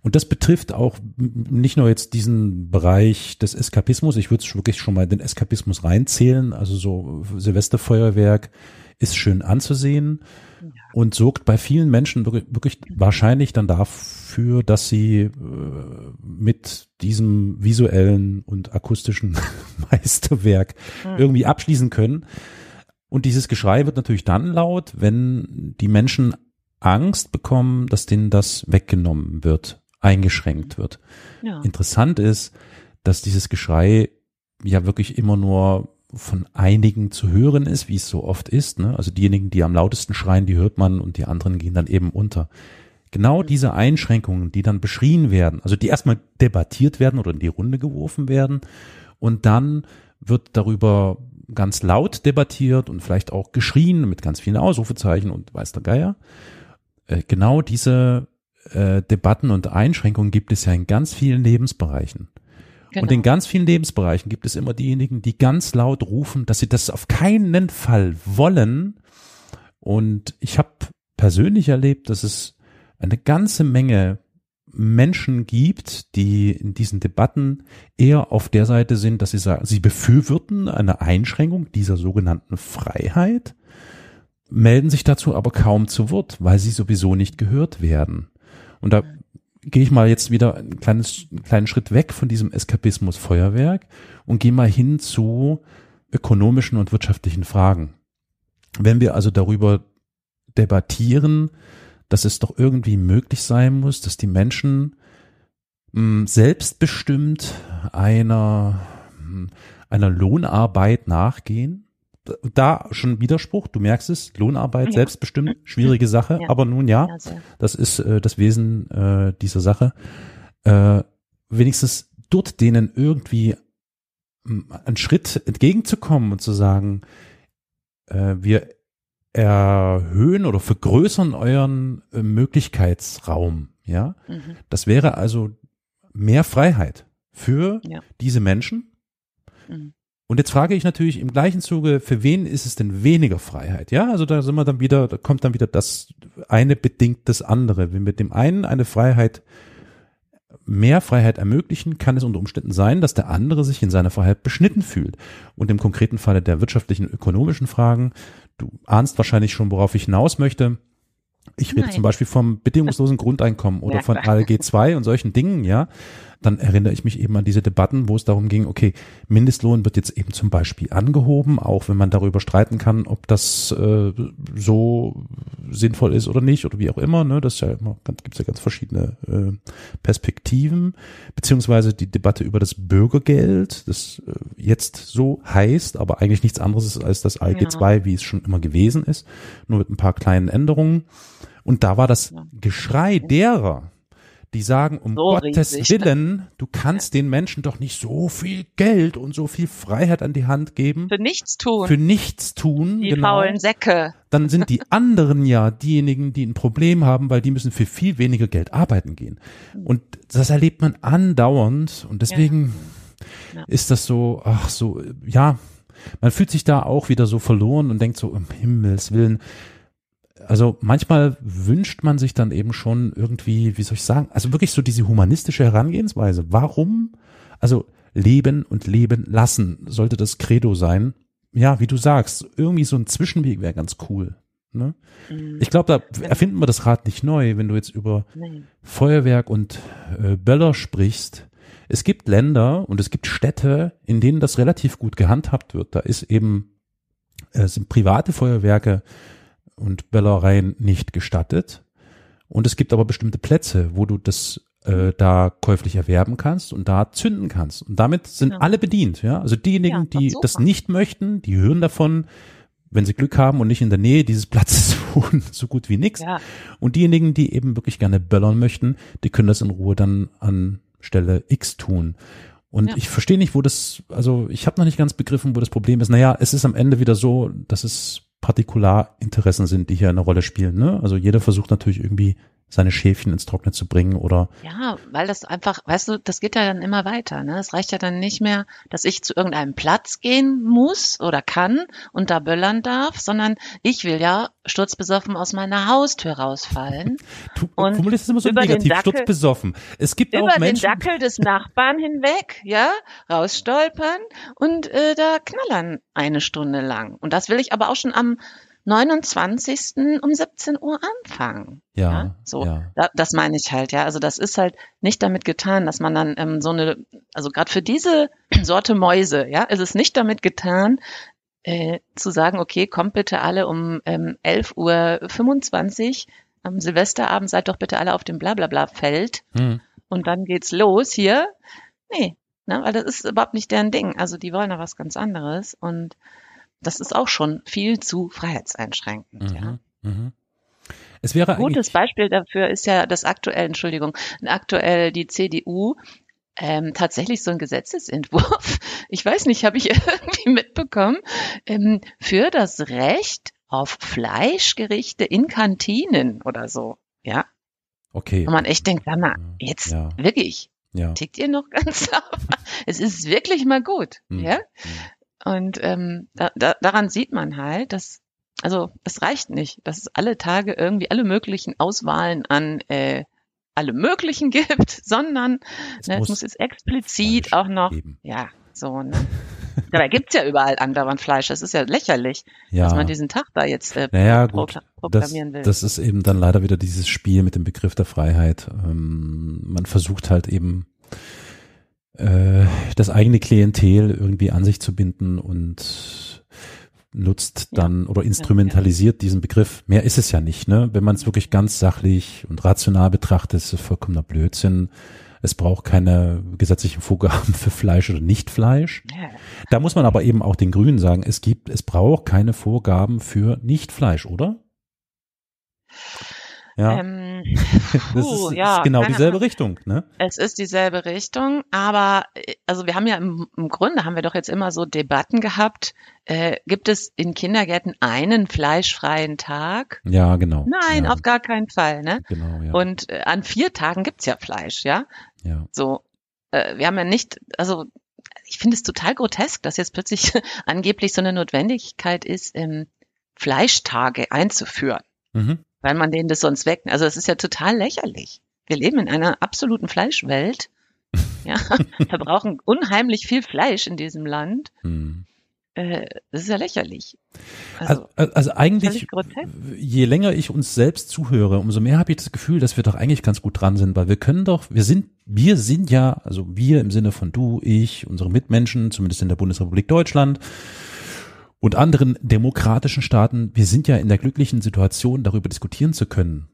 B: Und das betrifft auch nicht nur jetzt diesen Bereich des Eskapismus, ich würde wirklich schon mal den Eskapismus reinzählen, also so Silvesterfeuerwerk ist schön anzusehen und sorgt bei vielen Menschen wirklich, wirklich wahrscheinlich dann dafür, dass sie äh, mit diesem visuellen und akustischen Meisterwerk mhm. irgendwie abschließen können. Und dieses Geschrei wird natürlich dann laut, wenn die Menschen Angst bekommen, dass denen das weggenommen wird, eingeschränkt wird. Ja. Interessant ist, dass dieses Geschrei ja wirklich immer nur von einigen zu hören ist, wie es so oft ist. Ne? Also diejenigen, die am lautesten schreien, die hört man und die anderen gehen dann eben unter. Genau mhm. diese Einschränkungen, die dann beschrien werden, also die erstmal debattiert werden oder in die Runde geworfen werden und dann wird darüber ganz laut debattiert und vielleicht auch geschrien mit ganz vielen Ausrufezeichen und weiß der Geier. Äh, genau diese äh, Debatten und Einschränkungen gibt es ja in ganz vielen Lebensbereichen. Genau. Und in ganz vielen Lebensbereichen gibt es immer diejenigen, die ganz laut rufen, dass sie das auf keinen Fall wollen. Und ich habe persönlich erlebt, dass es eine ganze Menge Menschen gibt, die in diesen Debatten eher auf der Seite sind, dass sie sagen, sie befürworten eine Einschränkung dieser sogenannten Freiheit, melden sich dazu aber kaum zu Wort, weil sie sowieso nicht gehört werden. Und da gehe ich mal jetzt wieder ein kleines, einen kleinen Schritt weg von diesem Eskapismus Feuerwerk und gehe mal hin zu ökonomischen und wirtschaftlichen Fragen. Wenn wir also darüber debattieren, dass es doch irgendwie möglich sein muss, dass die Menschen hm, selbstbestimmt einer, hm, einer Lohnarbeit nachgehen, da schon Widerspruch, du merkst es, Lohnarbeit, ja. selbstbestimmt, schwierige Sache, ja. aber nun ja, das ist äh, das Wesen äh, dieser Sache. Äh, wenigstens dort denen irgendwie hm, einen Schritt entgegenzukommen und zu sagen, äh, wir erhöhen oder vergrößern euren äh, Möglichkeitsraum, ja. Mhm. Das wäre also mehr Freiheit für ja. diese Menschen. Mhm. Und jetzt frage ich natürlich im gleichen Zuge, für wen ist es denn weniger Freiheit? Ja, also da sind wir dann wieder, da kommt dann wieder das eine bedingt das andere. Wenn wir dem einen eine Freiheit, mehr Freiheit ermöglichen, kann es unter Umständen sein, dass der andere sich in seiner Freiheit beschnitten fühlt. Und im konkreten Falle der wirtschaftlichen, ökonomischen Fragen, du ahnst wahrscheinlich schon, worauf ich hinaus möchte. Ich rede Nein. zum Beispiel vom bedingungslosen Grundeinkommen oder von ALG 2 und solchen Dingen, ja dann erinnere ich mich eben an diese Debatten, wo es darum ging, okay, Mindestlohn wird jetzt eben zum Beispiel angehoben, auch wenn man darüber streiten kann, ob das äh, so sinnvoll ist oder nicht oder wie auch immer. Ne? Das ist ja immer, gibt es ja ganz verschiedene äh, Perspektiven, beziehungsweise die Debatte über das Bürgergeld, das äh, jetzt so heißt, aber eigentlich nichts anderes ist als das ALG 2, ja. wie es schon immer gewesen ist, nur mit ein paar kleinen Änderungen. Und da war das Geschrei derer, die sagen, um so Gottes riesig? Willen, du kannst den Menschen doch nicht so viel Geld und so viel Freiheit an die Hand geben.
A: Für nichts tun.
B: Für nichts tun.
A: Die genau. faulen Säcke.
B: Dann sind die anderen ja diejenigen, die ein Problem haben, weil die müssen für viel weniger Geld arbeiten gehen. Und das erlebt man andauernd und deswegen ja. Ja. ist das so, ach so, ja, man fühlt sich da auch wieder so verloren und denkt so, um Himmels Willen, also manchmal wünscht man sich dann eben schon irgendwie, wie soll ich sagen, also wirklich so diese humanistische Herangehensweise. Warum? Also leben und leben lassen sollte das Credo sein. Ja, wie du sagst, irgendwie so ein Zwischenweg wäre ganz cool. Ne? Mhm. Ich glaube, da erfinden wir das Rad nicht neu, wenn du jetzt über Nein. Feuerwerk und äh, Böller sprichst. Es gibt Länder und es gibt Städte, in denen das relativ gut gehandhabt wird. Da ist eben, äh, sind private Feuerwerke und Böllereien nicht gestattet. Und es gibt aber bestimmte Plätze, wo du das äh, da käuflich erwerben kannst und da zünden kannst. Und damit sind ja. alle bedient. Ja, also diejenigen, ja, die das nicht möchten, die hören davon, wenn sie Glück haben und nicht in der Nähe dieses Platzes wohnen, so gut wie nix. Ja. Und diejenigen, die eben wirklich gerne böllern möchten, die können das in Ruhe dann an Stelle X tun. Und ja. ich verstehe nicht, wo das, also ich habe noch nicht ganz begriffen, wo das Problem ist. Naja, es ist am Ende wieder so, dass es Partikularinteressen sind, die hier eine Rolle spielen. Ne? Also jeder versucht natürlich irgendwie seine Schäfchen ins Trockene zu bringen oder.
A: Ja, weil das einfach, weißt du, das geht ja dann immer weiter. Ne? Es reicht ja dann nicht mehr, dass ich zu irgendeinem Platz gehen muss oder kann und da böllern darf, sondern ich will ja sturzbesoffen aus meiner Haustür rausfallen.
B: Du und formulierst es immer so negativ, sturzbesoffen. Es gibt
A: über
B: auch Menschen.
A: den Dackel des Nachbarn hinweg, ja, rausstolpern und äh, da knallern eine Stunde lang. Und das will ich aber auch schon am 29. um 17 Uhr anfangen.
B: Ja,
A: ja so.
B: Ja.
A: Da, das meine ich halt, ja. Also das ist halt nicht damit getan, dass man dann ähm, so eine, also gerade für diese Sorte Mäuse, ja, ist es nicht damit getan, äh, zu sagen, okay, kommt bitte alle um ähm, 11.25 Uhr am Silvesterabend, seid doch bitte alle auf dem Blablabla-Feld
B: Hm.
A: und dann geht's los hier. Nee, ne, weil das ist überhaupt nicht deren Ding. Also die wollen da was ganz anderes und das ist auch schon viel zu freiheitseinschränkend. Ja.
B: Mhm. Mhm. Es wäre
A: Gutes
B: eigentlich,
A: Beispiel dafür ist ja das aktuell, Entschuldigung, aktuell die CDU ähm, tatsächlich so ein Gesetzesentwurf. Ich weiß nicht, habe ich irgendwie mitbekommen, ähm, für das Recht auf Fleischgerichte in Kantinen oder so. Ja,
B: okay.
A: wo man echt denkt, sag mal, jetzt
B: Ja.
A: wirklich,
B: Ja.
A: tickt ihr noch ganz auf? es ist wirklich mal gut.
B: Mhm.
A: Ja. Und ähm, da, da, daran sieht man halt, dass, also es reicht nicht, dass es alle Tage irgendwie alle möglichen Auswahlen an äh, alle möglichen gibt, sondern
B: Es
A: ne,
B: muss
A: es muss jetzt explizit auch noch,
B: geben.
A: ja, so, ne? Dabei gibt's ja überall andauernd Fleisch. Das ist ja lächerlich,
B: Ja.
A: dass man diesen Tag da jetzt äh,
B: Naja,
A: pro,
B: gut. Das,
A: proklamieren will.
B: das ist eben dann leider wieder dieses Spiel mit dem Begriff der Freiheit. Ähm, man versucht halt eben äh, das eigene Klientel irgendwie an sich zu binden und nutzt
A: Ja.
B: dann oder instrumentalisiert diesen Begriff. Mehr ist es ja nicht, ne? Wenn man es wirklich ganz sachlich und rational betrachtet, ist es vollkommener Blödsinn. Es braucht keine gesetzlichen Vorgaben für Fleisch oder Nicht-Fleisch.
A: ja.
B: Da muss man aber eben auch den Grünen sagen, es gibt, es braucht keine Vorgaben für Nicht-Fleisch, oder? Ja,
A: Ähm,
B: das
A: puh,
B: ist,
A: ja,
B: ist genau dieselbe
A: Ahnung.
B: Richtung, ne?
A: Es ist dieselbe Richtung, aber äh, also wir haben ja im, im Grunde haben wir doch jetzt immer so Debatten gehabt. Äh, gibt es in Kindergärten einen fleischfreien Tag?
B: Ja, genau.
A: Nein,
B: ja,
A: auf gar keinen Fall. Ne?
B: Genau, ja.
A: Und äh, an vier Tagen gibt's ja Fleisch, ja.
B: ja.
A: So, äh, wir haben ja nicht, also ich finde es total grotesk, dass jetzt plötzlich angeblich so eine Notwendigkeit ist, ähm, Fleischtage einzuführen
B: Mhm.
A: Weil man denen das sonst weg. Also es ist ja total lächerlich. Wir leben in einer absoluten Fleischwelt. Ja, verbrauchen unheimlich viel Fleisch in diesem Land.
B: Hm.
A: Äh, das ist ja lächerlich. Also,
B: Also, also eigentlich, je länger ich uns selbst zuhöre, umso mehr habe ich das Gefühl, dass wir doch eigentlich ganz gut dran sind, weil wir können doch, wir sind, wir sind ja, also wir im Sinne von du, ich, unsere Mitmenschen, zumindest in der Bundesrepublik Deutschland und anderen demokratischen Staaten, wir sind ja in der glücklichen Situation, darüber diskutieren zu können.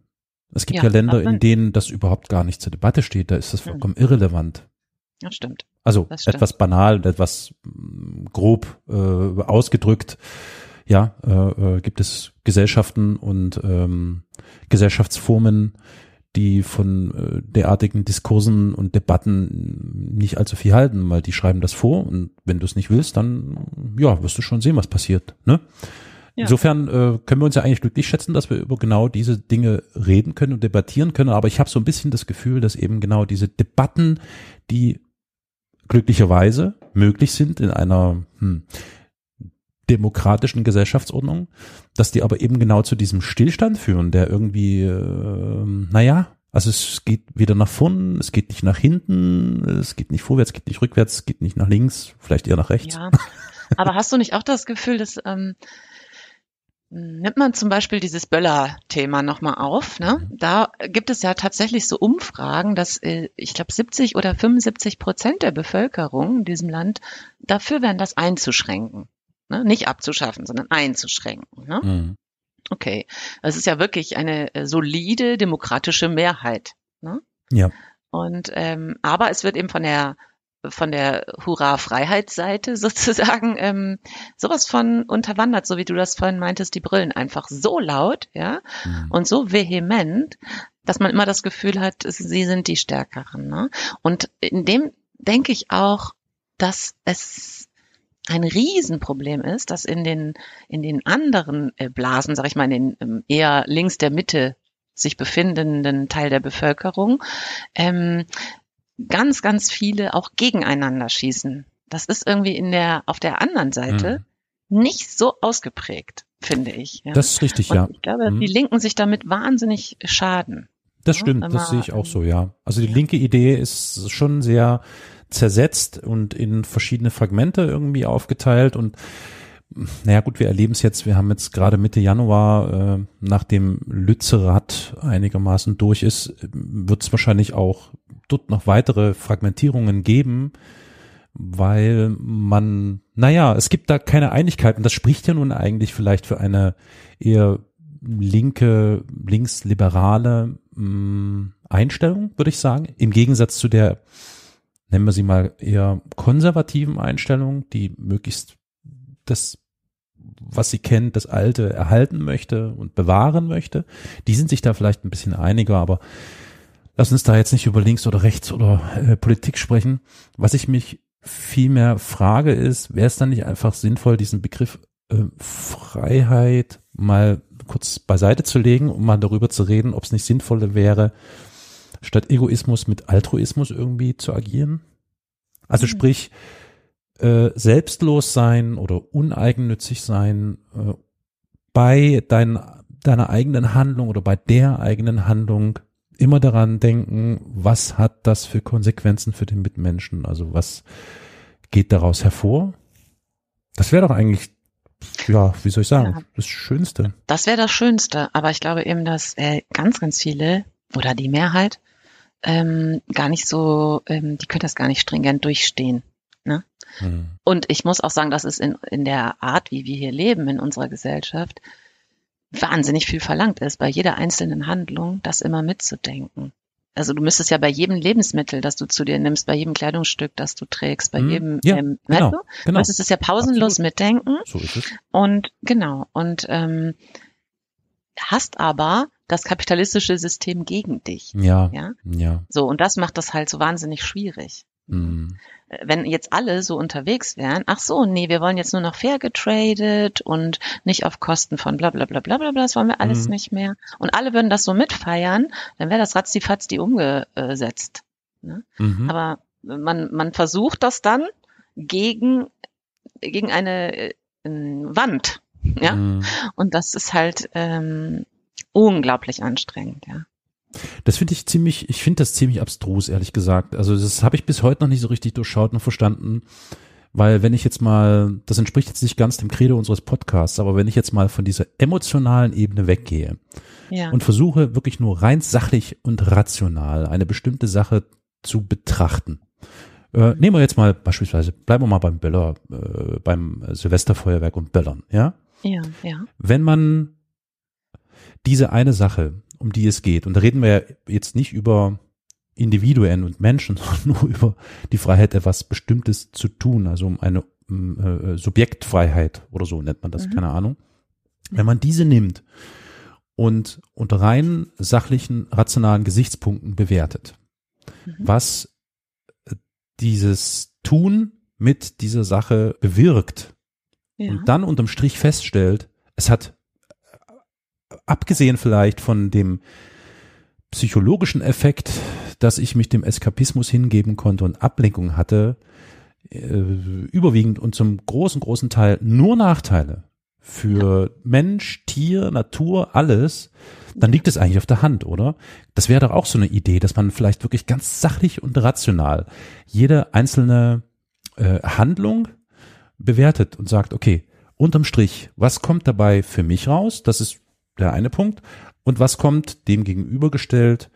B: Es gibt ja,
A: Ja,
B: Länder, in denen das überhaupt gar nicht zur Debatte steht, da ist das
A: Hm.
B: vollkommen irrelevant.
A: ja, stimmt.
B: Also
A: Das stimmt.
B: etwas banal, und etwas mm, grob äh, ausgedrückt. Ja, äh, äh, gibt es Gesellschaften und ähm, Gesellschaftsformen, die von äh, derartigen Diskursen und Debatten nicht allzu viel halten, weil die schreiben das vor und wenn du es nicht willst, dann ja, wirst du schon sehen, was passiert. Ne?
A: Ja.
B: Insofern äh, können wir uns ja eigentlich glücklich schätzen, dass wir über genau diese Dinge reden können und debattieren können. Aber ich habe so ein bisschen das Gefühl, dass eben genau diese Debatten, die glücklicherweise möglich sind in einer hm, demokratischen Gesellschaftsordnung, dass die aber eben genau zu diesem Stillstand führen, der irgendwie, äh, naja, also es geht weder nach vorn, es geht nicht nach hinten, es geht nicht vorwärts, es geht nicht rückwärts, es geht nicht nach links, vielleicht eher nach rechts.
A: Ja. Aber hast du nicht auch das Gefühl, dass ähm, nimmt man zum Beispiel dieses Böller-Thema nochmal auf, ne? Da gibt es ja tatsächlich so Umfragen, dass äh, ich glaube 70 oder 75 Prozent der Bevölkerung in diesem Land dafür wären, das einzuschränken. Ne? Nicht abzuschaffen, sondern einzuschränken. Ne?
B: Mhm.
A: Okay. Das ist ja wirklich eine äh, solide demokratische Mehrheit. Ne?
B: Ja.
A: Und ähm, aber es wird eben von der von der Hurra-Freiheitsseite sozusagen ähm, sowas von unterwandert, so wie du das vorhin meintest, die Brillen einfach so laut, ja,
B: Mhm.
A: und so vehement, dass man immer das Gefühl hat, es- sie sind die Stärkeren. Ne? Und in dem denke ich auch, dass es ein Riesenproblem ist, dass in den in den anderen äh, Blasen, sag ich mal, in den ähm, eher links der Mitte sich befindenden Teil der Bevölkerung ähm, ganz, ganz viele auch gegeneinander schießen. Das ist irgendwie in der auf der anderen Seite mhm. nicht so ausgeprägt, finde ich.
B: Ja. Das ist richtig,
A: Und
B: ja.
A: Ich glaube, mhm. die Linken sich damit wahnsinnig schaden.
B: Das stimmt, ja, das sehe ich auch so, ja. Also die linke Idee ist schon sehr zersetzt und in verschiedene Fragmente irgendwie aufgeteilt. Und naja gut, wir erleben es jetzt, wir haben jetzt gerade Mitte Januar, äh, nachdem Lützerath einigermaßen durch ist, wird es wahrscheinlich auch dort noch weitere Fragmentierungen geben, weil man, naja, es gibt da keine Einigkeit. Und das spricht ja nun eigentlich vielleicht für eine eher linke, linksliberale mh, mm, Einstellung, würde ich sagen, im Gegensatz zu der, nennen wir sie mal eher konservativen Einstellung, die möglichst das, was sie kennt, das Alte erhalten möchte und bewahren möchte. Die sind sich da vielleicht ein bisschen einiger, aber lass uns da jetzt nicht über links oder rechts oder äh, Politik sprechen. Was ich mich vielmehr frage ist, wäre es dann nicht einfach sinnvoll, diesen Begriff äh, Freiheit mal kurz beiseite zu legen, um mal darüber zu reden, ob es nicht sinnvoller wäre, statt Egoismus mit Altruismus irgendwie zu agieren? Also mhm. sprich, äh, selbstlos sein oder uneigennützig sein äh, bei dein, deiner eigenen Handlung oder bei der eigenen Handlung immer daran denken, was hat das für Konsequenzen für den Mitmenschen? Also was geht daraus hervor? Das wäre doch eigentlich, ja, wie soll ich sagen, ja. das Schönste.
A: Das wäre das Schönste, aber ich glaube eben, dass äh, ganz, ganz viele oder die Mehrheit ähm, gar nicht so, ähm, die können das gar nicht stringent durchstehen. Ne? Hm. Und ich muss auch sagen, dass es in, in der Art, wie wir hier leben, in unserer Gesellschaft, wahnsinnig viel verlangt ist, bei jeder einzelnen Handlung das immer mitzudenken. Also du müsstest ja bei jedem Lebensmittel, das du zu dir nimmst, bei jedem Kleidungsstück, das du trägst, bei hm. jedem,
B: ja, ähm, genau, du?
A: genau. du müsstest es ja pausenlos Absolut. mitdenken.
B: So ist es.
A: Und genau, und ähm, hast aber das kapitalistische System gegen dich.
B: Ja,
A: ja.
B: Ja.
A: So, und das macht das halt so wahnsinnig schwierig. Mhm. Wenn jetzt alle so unterwegs wären, ach so, nee, wir wollen jetzt nur noch fair getradet und nicht auf Kosten von bla bla bla bla bla, das wollen wir alles mhm. nicht mehr. Und alle würden das so mitfeiern, dann wäre das ratzifatz umgesetzt. Ne? Mhm. Aber man, man versucht das dann gegen, gegen eine äh, Wand. Ja. Mhm. Und das ist halt ähm, unglaublich anstrengend, ja.
B: Das finde ich ziemlich, ich finde das ziemlich abstrus, ehrlich gesagt. Also das habe ich bis heute noch nicht so richtig durchschaut und verstanden. Weil wenn ich jetzt mal, das entspricht jetzt nicht ganz dem Credo unseres Podcasts, aber wenn ich jetzt mal von dieser emotionalen Ebene weggehe ja. und versuche wirklich nur rein sachlich und rational eine bestimmte Sache zu betrachten. Äh, nehmen wir jetzt mal beispielsweise, bleiben wir mal beim Böller, äh, beim Silvesterfeuerwerk und Böllern, ja?
A: Ja, ja.
B: Wenn man diese eine Sache um die es geht. Und da reden wir ja jetzt nicht über Individuen und Menschen, sondern nur über die Freiheit, etwas Bestimmtes zu tun, also um eine äh, Subjektfreiheit oder so nennt man das, mhm. keine Ahnung. Wenn man diese nimmt und unter rein sachlichen, rationalen Gesichtspunkten bewertet, mhm. was dieses Tun mit dieser Sache bewirkt ja. und dann unterm Strich feststellt, es hat abgesehen vielleicht von dem psychologischen Effekt, dass ich mich dem Eskapismus hingeben konnte und Ablenkung hatte, äh, überwiegend und zum großen, großen Teil nur Nachteile für Mensch, Tier, Natur, alles, dann liegt es eigentlich auf der Hand, oder? Das wäre doch auch so eine Idee, dass man vielleicht wirklich ganz sachlich und rational jede einzelne äh, Handlung bewertet und sagt, okay, unterm Strich, was kommt dabei für mich raus? Das ist der eine Punkt. Und was kommt dem gegenübergestellt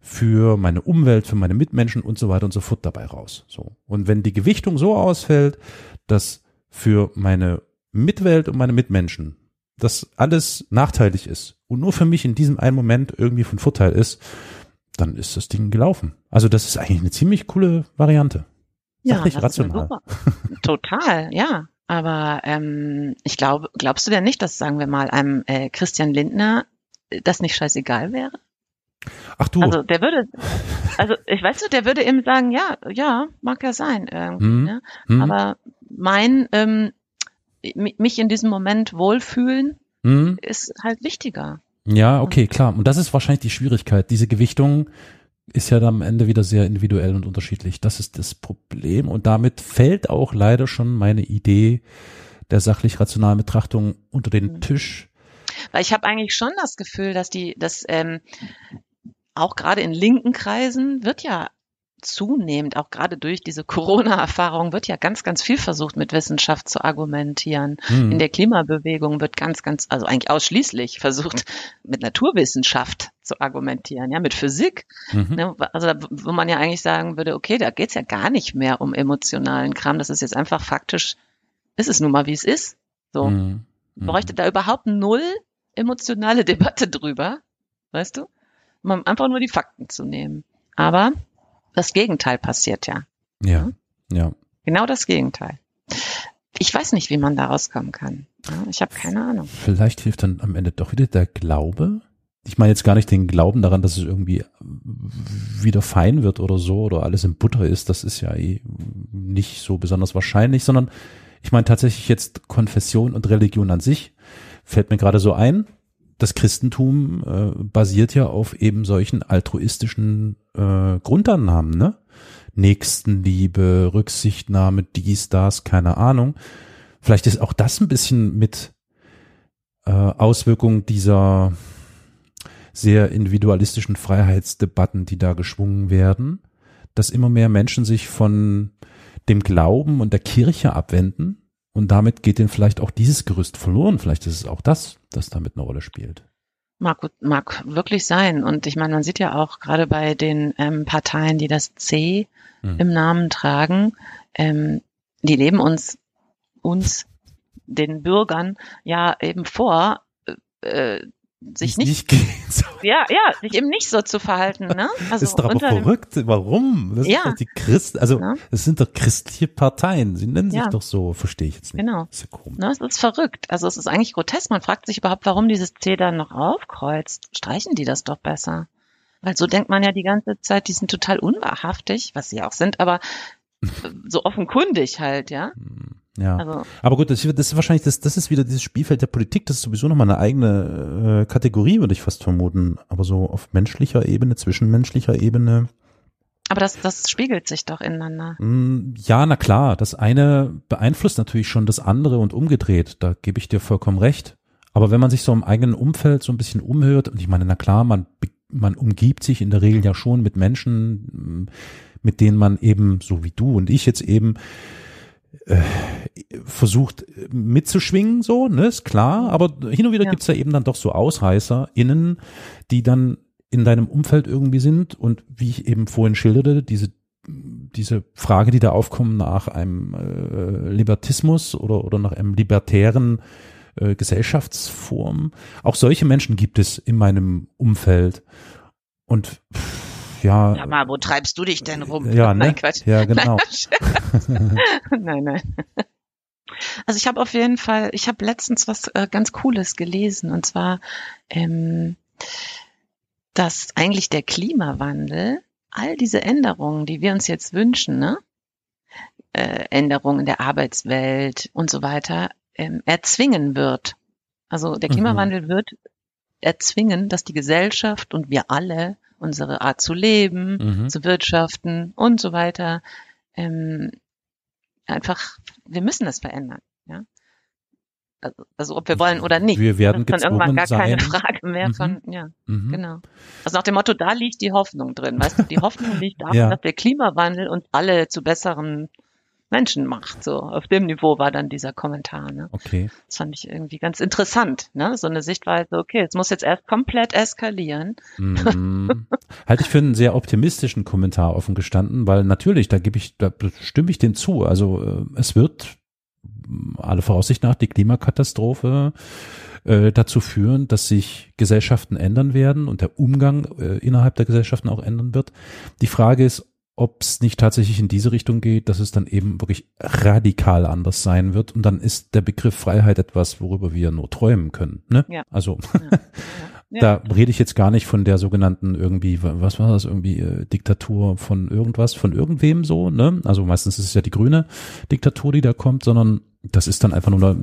B: für meine Umwelt, für meine Mitmenschen und so weiter und so fort dabei raus? So. Und wenn die Gewichtung so ausfällt, dass für meine Mitwelt und meine Mitmenschen das alles nachteilig ist und nur für mich in diesem einen Moment irgendwie von Vorteil ist, dann ist das Ding gelaufen. Also das ist eigentlich eine ziemlich coole Variante.
A: Ja, Sachlich rational. Total, ja. Aber ähm, ich glaube, glaubst du denn nicht, dass, sagen wir mal, einem äh, Christian Lindner äh, das nicht scheißegal wäre?
B: Ach du.
A: Also der würde, also ich weiß nicht, der würde eben sagen, ja, ja, mag ja sein irgendwie. Mhm. Ne? Mhm. Aber mein ähm, mich in diesem Moment wohlfühlen mhm. ist halt wichtiger.
B: Ja, okay, klar. Und das ist wahrscheinlich die Schwierigkeit. Diese Gewichtung ist ja dann am Ende wieder sehr individuell und unterschiedlich. Das ist das Problem. Und damit fällt auch leider schon meine Idee der sachlich-rationalen Betrachtung unter den
A: Mhm.
B: Tisch.
A: Weil ich habe eigentlich schon das Gefühl, dass die, dass ähm, auch gerade in linken Kreisen wird ja zunehmend, auch gerade durch diese Corona-Erfahrung, wird ja ganz, ganz viel versucht, mit Wissenschaft zu argumentieren.
B: Hm.
A: In der Klimabewegung wird ganz, ganz, also eigentlich ausschließlich versucht, mit Naturwissenschaft zu argumentieren, ja, mit Physik.
B: Mhm.
A: Ne, also wo man ja eigentlich sagen würde, okay, da geht's ja gar nicht mehr um emotionalen Kram. Das ist jetzt einfach faktisch, ist es nun mal, wie es ist. So.
B: Hm. Hm.
A: Bräuchte da überhaupt null emotionale Debatte drüber, weißt du? Um einfach nur die Fakten zu nehmen. Aber das Gegenteil passiert ja.
B: Ja, ja.
A: Genau das Gegenteil. Ich weiß nicht, wie man da rauskommen kann. Ich habe keine Ahnung.
B: Vielleicht hilft dann am Ende doch wieder der Glaube. Ich meine jetzt gar nicht den Glauben daran, dass es irgendwie wieder fein wird oder so oder alles in Butter ist. Das ist ja eh nicht so besonders wahrscheinlich, sondern ich meine tatsächlich jetzt Konfession und Religion an sich fällt mir gerade so ein. Das Christentum äh, basiert ja auf eben solchen altruistischen äh, Grundannahmen, ne? Nächstenliebe, Rücksichtnahme, dies, das, keine Ahnung. Vielleicht ist auch das ein bisschen mit äh, Auswirkung dieser sehr individualistischen Freiheitsdebatten, die da geschwungen werden, dass immer mehr Menschen sich von dem Glauben und der Kirche abwenden und damit geht ihnen vielleicht auch dieses Gerüst verloren. Vielleicht ist es auch das, das damit eine Rolle spielt.
A: Mag, gut- mag wirklich sein. Und ich meine, man sieht ja auch gerade bei den ähm, Parteien, die das C
B: Hm.
A: im Namen tragen, ähm, die leben uns, uns, den Bürgern ja eben vor, äh, äh, sich nicht.
B: So.
A: ja, ja, sich eben nicht so zu verhalten, ne?
B: Das ist doch aber verrückt. Warum? Das
A: Ja.
B: ist doch die Christ, also
A: Ja.
B: es sind doch christliche Parteien. Sie nennen sich
A: Ja.
B: doch so, verstehe ich jetzt nicht.
A: Genau.
B: ist ja.
A: Ne, es ist verrückt. Also es ist eigentlich grotesk. Man fragt sich überhaupt, warum dieses C dann noch aufkreuzt. Streichen die das doch besser. Weil so denkt man ja die ganze Zeit, die sind total unwahrhaftig, was sie auch sind, aber so offenkundig halt, ja.
B: Ja.
A: Also
B: Aber gut, das, das ist wahrscheinlich, das, das ist wieder dieses Spielfeld der Politik, das ist sowieso nochmal eine eigene äh, Kategorie, würde ich fast vermuten. Aber so auf menschlicher Ebene, zwischenmenschlicher Ebene,
A: Aber das, das spiegelt sich doch ineinander.
B: mh, ja, na klar, das eine beeinflusst natürlich schon das andere und umgedreht, da gebe ich dir vollkommen recht. Aber wenn man sich so im eigenen Umfeld so ein bisschen umhört, und ich meine, na klar, man, man umgibt sich in der Regel ja schon mit Menschen, mh, mit denen man eben, so wie du und ich jetzt eben, äh, versucht äh, mitzuschwingen, so, ne, ist klar, aber hin und wieder
A: Ja.
B: gibt's ja eben dann doch so AusreißerInnen, die dann in deinem Umfeld irgendwie sind und wie ich eben vorhin schilderte, diese diese Frage, die da aufkommt nach einem äh, Libertismus oder, oder nach einem libertären äh, Gesellschaftsform. Auch solche Menschen gibt es in meinem Umfeld. Und ja,
A: Sag mal, wo treibst du dich denn rum?
B: ja, ne?
A: Nein, Quatsch.
B: Ja, genau.
A: nein, nein. Also ich habe auf jeden Fall, ich habe letztens was äh, ganz Cooles gelesen und zwar, ähm, dass eigentlich der Klimawandel all diese Änderungen, die wir uns jetzt wünschen, ne, äh, Änderungen in der Arbeitswelt und so weiter, ähm, erzwingen wird. Also der
B: Mhm.
A: Klimawandel wird erzwingen, dass die Gesellschaft und wir alle unsere Art zu leben,
B: Mhm.
A: zu wirtschaften und so weiter. Ähm, einfach, wir müssen das verändern. Ja? Also, also ob wir wollen oder nicht.
B: Wir werden
A: dann irgendwann gar keine
B: sein.
A: Frage mehr von, ja,
B: Mhm.
A: genau. Also nach dem Motto, da liegt die Hoffnung drin. Weißt du, die Hoffnung liegt darin,
B: Ja.
A: dass der Klimawandel uns alle zu besseren Menschen macht. So, auf dem Niveau war dann dieser Kommentar. Ne?
B: Okay.
A: Das fand ich irgendwie ganz interessant. Ne? So eine Sichtweise, okay, es muss jetzt erst komplett eskalieren.
B: Mhm. Halte ich für einen sehr optimistischen Kommentar offen gestanden, weil natürlich, da gebe ich, da stimme ich dem zu. Also äh, es wird mh, alle Voraussicht nach die Klimakatastrophe äh, dazu führen, dass sich Gesellschaften ändern werden und der Umgang äh, innerhalb der Gesellschaften auch ändern wird. Die Frage ist, ob es nicht tatsächlich in diese Richtung geht, dass es dann eben wirklich radikal anders sein wird und dann ist der Begriff Freiheit etwas, worüber wir nur träumen können. Ne?
A: Ja.
B: Also
A: Ja.
B: da rede ich jetzt gar nicht von der sogenannten irgendwie, wa- was war das, irgendwie äh, Diktatur von irgendwas, von irgendwem so, ne? Also meistens ist es ja die grüne Diktatur, die da kommt, sondern das ist dann einfach nur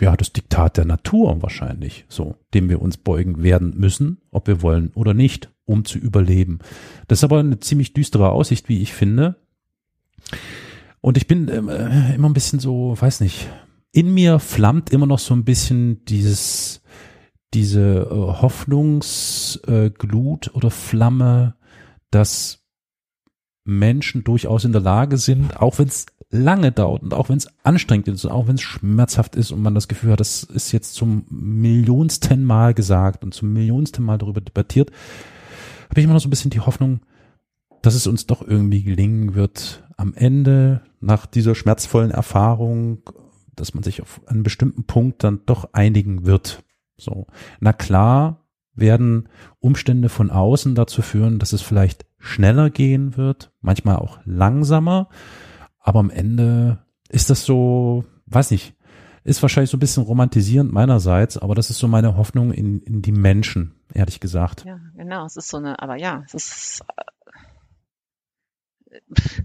B: ja das Diktat der Natur wahrscheinlich, so dem wir uns beugen werden müssen, ob wir wollen oder nicht, um zu überleben. Das ist aber eine ziemlich düstere Aussicht, wie ich finde. Und ich bin äh, immer ein bisschen so, weiß nicht, in mir flammt immer noch so ein bisschen dieses diese äh, Hoffnungsglut äh, oder Flamme, dass Menschen durchaus in der Lage sind, auch wenn es lange dauert und auch wenn es anstrengend ist und auch wenn es schmerzhaft ist und man das Gefühl hat, das ist jetzt zum millionsten Mal gesagt und zum millionsten Mal darüber debattiert, habe ich immer noch so ein bisschen die Hoffnung, dass es uns doch irgendwie gelingen wird, am Ende nach dieser schmerzvollen Erfahrung, dass man sich auf einen bestimmten Punkt dann doch einigen wird. So. Na klar werden Umstände von außen dazu führen, dass es vielleicht schneller gehen wird, manchmal auch langsamer, aber am Ende ist das so, weiß nicht, ist wahrscheinlich so ein bisschen romantisierend meinerseits, aber das ist so meine Hoffnung in, in die Menschen, ehrlich gesagt.
A: Ja, genau, es ist so eine, aber ja, es ist, äh,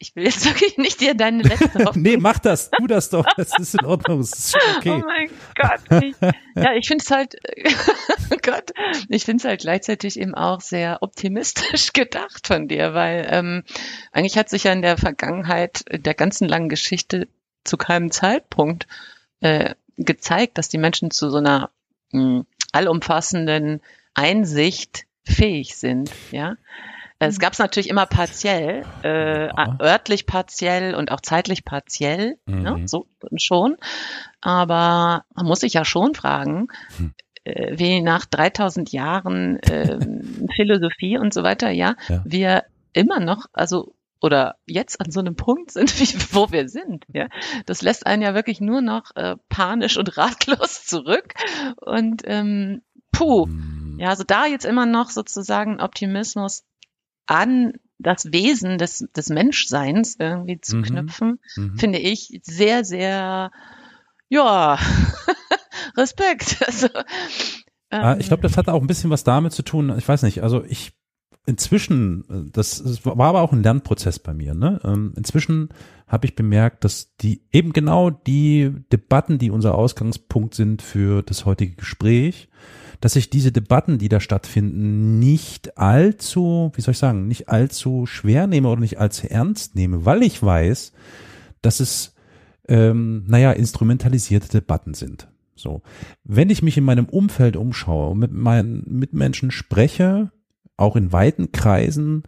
A: ich will jetzt wirklich nicht dir deine letzte
B: Hoffnung. nee, mach das, tu das doch, das ist in Ordnung, das ist schon okay.
A: Oh mein Gott. Ich, ja, ich finde es halt, oh Gott, ich finde es halt gleichzeitig eben auch sehr optimistisch gedacht von dir, weil ähm, eigentlich hat sich ja in der Vergangenheit der ganzen langen Geschichte zu keinem Zeitpunkt äh, gezeigt, dass die Menschen zu so einer mh, hm, allumfassenden Einsicht fähig sind, ja. Es gab es natürlich immer partiell, äh, ja. örtlich partiell und auch zeitlich partiell, mhm. ne, so schon. Aber man muss sich ja schon fragen, hm. äh, wie nach 3000 Jahren äh, Philosophie und so weiter, ja, ja, wir immer noch, also oder jetzt an so einem Punkt sind, wie, wo wir sind. Ja, das lässt einen ja wirklich nur noch äh, panisch und ratlos zurück. Und ähm, puh, hm. ja, also da jetzt immer noch sozusagen Optimismus an das Wesen des, des Menschseins irgendwie zu mhm. knüpfen, mhm. finde ich sehr, sehr, ja, Respekt. Also,
B: ähm, ich glaube, das hat auch ein bisschen was damit zu tun. Ich weiß nicht, also ich inzwischen, das, das war aber auch ein Lernprozess bei mir. Ne? Ähm, inzwischen habe ich bemerkt, dass die eben genau die Debatten, die unser Ausgangspunkt sind für das heutige Gespräch, dass ich diese Debatten, die da stattfinden, nicht allzu, wie soll ich sagen, nicht allzu schwer nehme oder nicht allzu ernst nehme, weil ich weiß, dass es, ähm, naja, instrumentalisierte Debatten sind. So. Wenn ich mich in meinem Umfeld umschaue und mit meinen Mitmenschen spreche, auch in weiten Kreisen,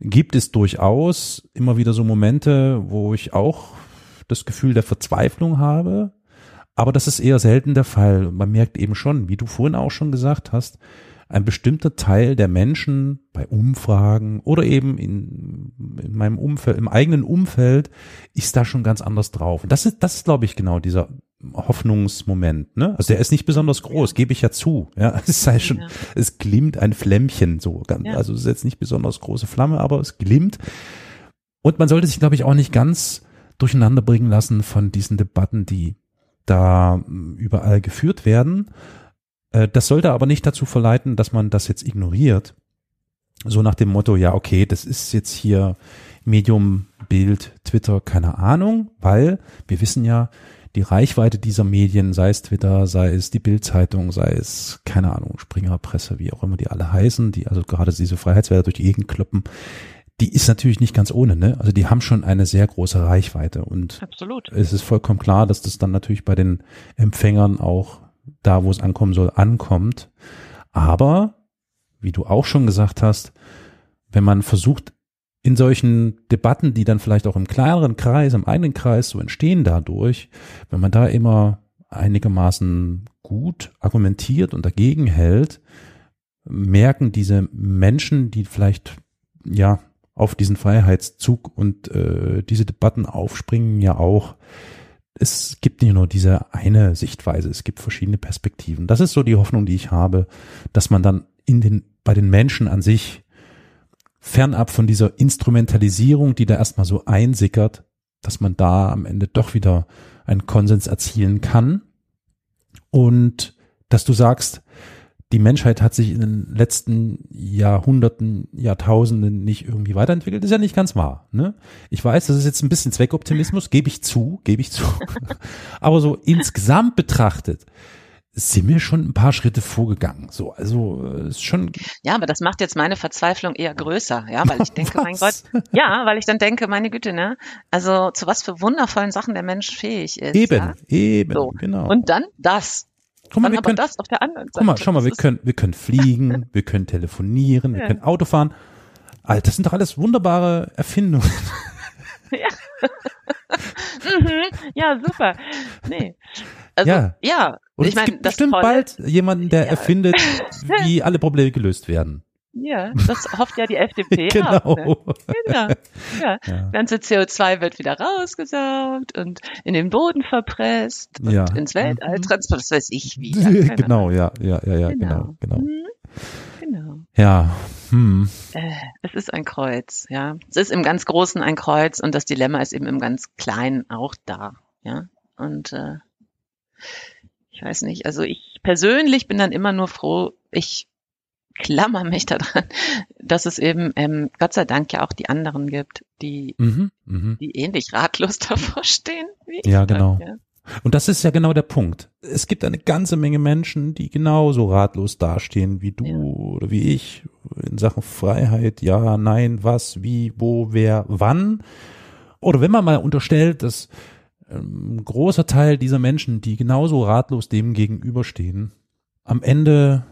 B: gibt es durchaus immer wieder so Momente, wo ich auch das Gefühl der Verzweiflung habe, aber das ist eher selten der Fall. Man merkt eben schon, wie du vorhin auch schon gesagt hast, ein bestimmter Teil der Menschen bei Umfragen oder eben in, in meinem Umfeld, im eigenen Umfeld, ist da schon ganz anders drauf. Und das ist, das ist, glaube ich, genau dieser Hoffnungsmoment. Ne? Also der ist nicht besonders groß, ja. gebe ich ja zu. Ja, es sei schon, ja. es glimmt ein Flämmchen so. Ja. Also es ist jetzt nicht besonders große Flamme, aber es glimmt. Und man sollte sich, glaube ich, auch nicht ganz durcheinander bringen lassen von diesen Debatten, die da hm, überall geführt werden. Äh, das sollte aber nicht dazu verleiten, dass man das jetzt ignoriert. So nach dem Motto, ja, okay, das ist jetzt hier Medium, Bild, Twitter, keine Ahnung, weil wir wissen ja, die Reichweite dieser Medien, sei es Twitter, sei es die Bildzeitung, sei es, keine Ahnung, Springerpresse, wie auch immer die alle heißen, die also gerade diese Freiheitswerte durch die Gegend kloppen, die ist natürlich nicht ganz ohne, ne? Also die haben schon eine sehr große Reichweite und
A: Absolut.
B: es ist vollkommen klar, dass das dann natürlich bei den Empfängern auch da, wo es ankommen soll, ankommt. Aber, wie du auch schon gesagt hast, wenn man versucht, in solchen Debatten, die dann vielleicht auch im kleineren Kreis, im eigenen Kreis so entstehen dadurch, wenn man da immer einigermaßen gut argumentiert und dagegen hält, merken diese Menschen, die vielleicht ja auf diesen Freiheitszug und äh, diese Debatten aufspringen ja auch. Es gibt nicht nur diese eine Sichtweise, es gibt verschiedene Perspektiven. Das ist so die Hoffnung, die ich habe, dass man dann in den, bei den Menschen an sich fernab von dieser Instrumentalisierung, die da erstmal so einsickert, dass man da am Ende doch wieder einen Konsens erzielen kann. Und dass du sagst, die Menschheit hat sich in den letzten Jahrhunderten, Jahrtausenden nicht irgendwie weiterentwickelt. Ist ja nicht ganz wahr. Ne? Ich weiß, das ist jetzt ein bisschen Zweckoptimismus, gebe ich zu, gebe ich zu. Aber so insgesamt betrachtet sind wir schon ein paar Schritte vorgegangen. So, also ist schon.
A: Ja, aber das macht jetzt meine Verzweiflung eher größer, ja, weil ich denke, mein Gott, ja, weil ich dann denke, meine Güte, ne? Also zu was für wundervollen Sachen der Mensch fähig ist.
B: Eben,
A: ja?
B: eben,
A: So.
B: genau.
A: Und dann das.
B: guck mal,
A: dann
B: wir
A: aber
B: können,
A: das auf der anderen Seite.
B: guck mal, schau mal, wir können, wir können fliegen, wir können telefonieren, wir
A: Ja.
B: können Auto fahren. Alter, das sind doch alles wunderbare Erfindungen.
A: Mhm, ja, super. Nee. Also,
B: Ja.
A: ja.
B: Und
A: ich
B: es
A: meine,
B: gibt bestimmt
A: Tolle,
B: bald jemanden, der
A: Ja.
B: erfindet, wie alle Probleme gelöst werden.
A: Ja, das hofft ja die FDP
B: genau.
A: auch. Ne? Genau. Ja.
B: Ja.
A: Ganze CO2 wird wieder rausgesaugt und in den Boden verpresst und
B: Ja.
A: ins Weltall
B: Mhm.
A: transportiert, was weiß ich wie. Ja,
B: genau, ja, ja, ja, ja, genau, genau.
A: Mhm. Genau.
B: Ja, hm.
A: Äh, es ist ein Kreuz, ja. Es ist im ganz Großen ein Kreuz und das Dilemma ist eben im ganz Kleinen auch da, ja. Und äh, ich weiß nicht, also ich persönlich bin dann immer nur froh, ich klammer mich daran, dass es eben ähm, Gott sei Dank ja auch die anderen gibt, die
B: Mhm, mhm.
A: die ähnlich ratlos davor stehen wie ich.
B: Ja,
A: dann,
B: genau.
A: Ja.
B: Und das ist ja genau der Punkt. Es gibt eine ganze Menge Menschen, die genauso ratlos dastehen wie du
A: Ja.
B: oder wie ich in Sachen Freiheit. Ja, nein, was, wie, wo, wer, wann. Oder wenn man mal unterstellt, dass ein großer Teil dieser Menschen, die genauso ratlos dem gegenüberstehen, am Ende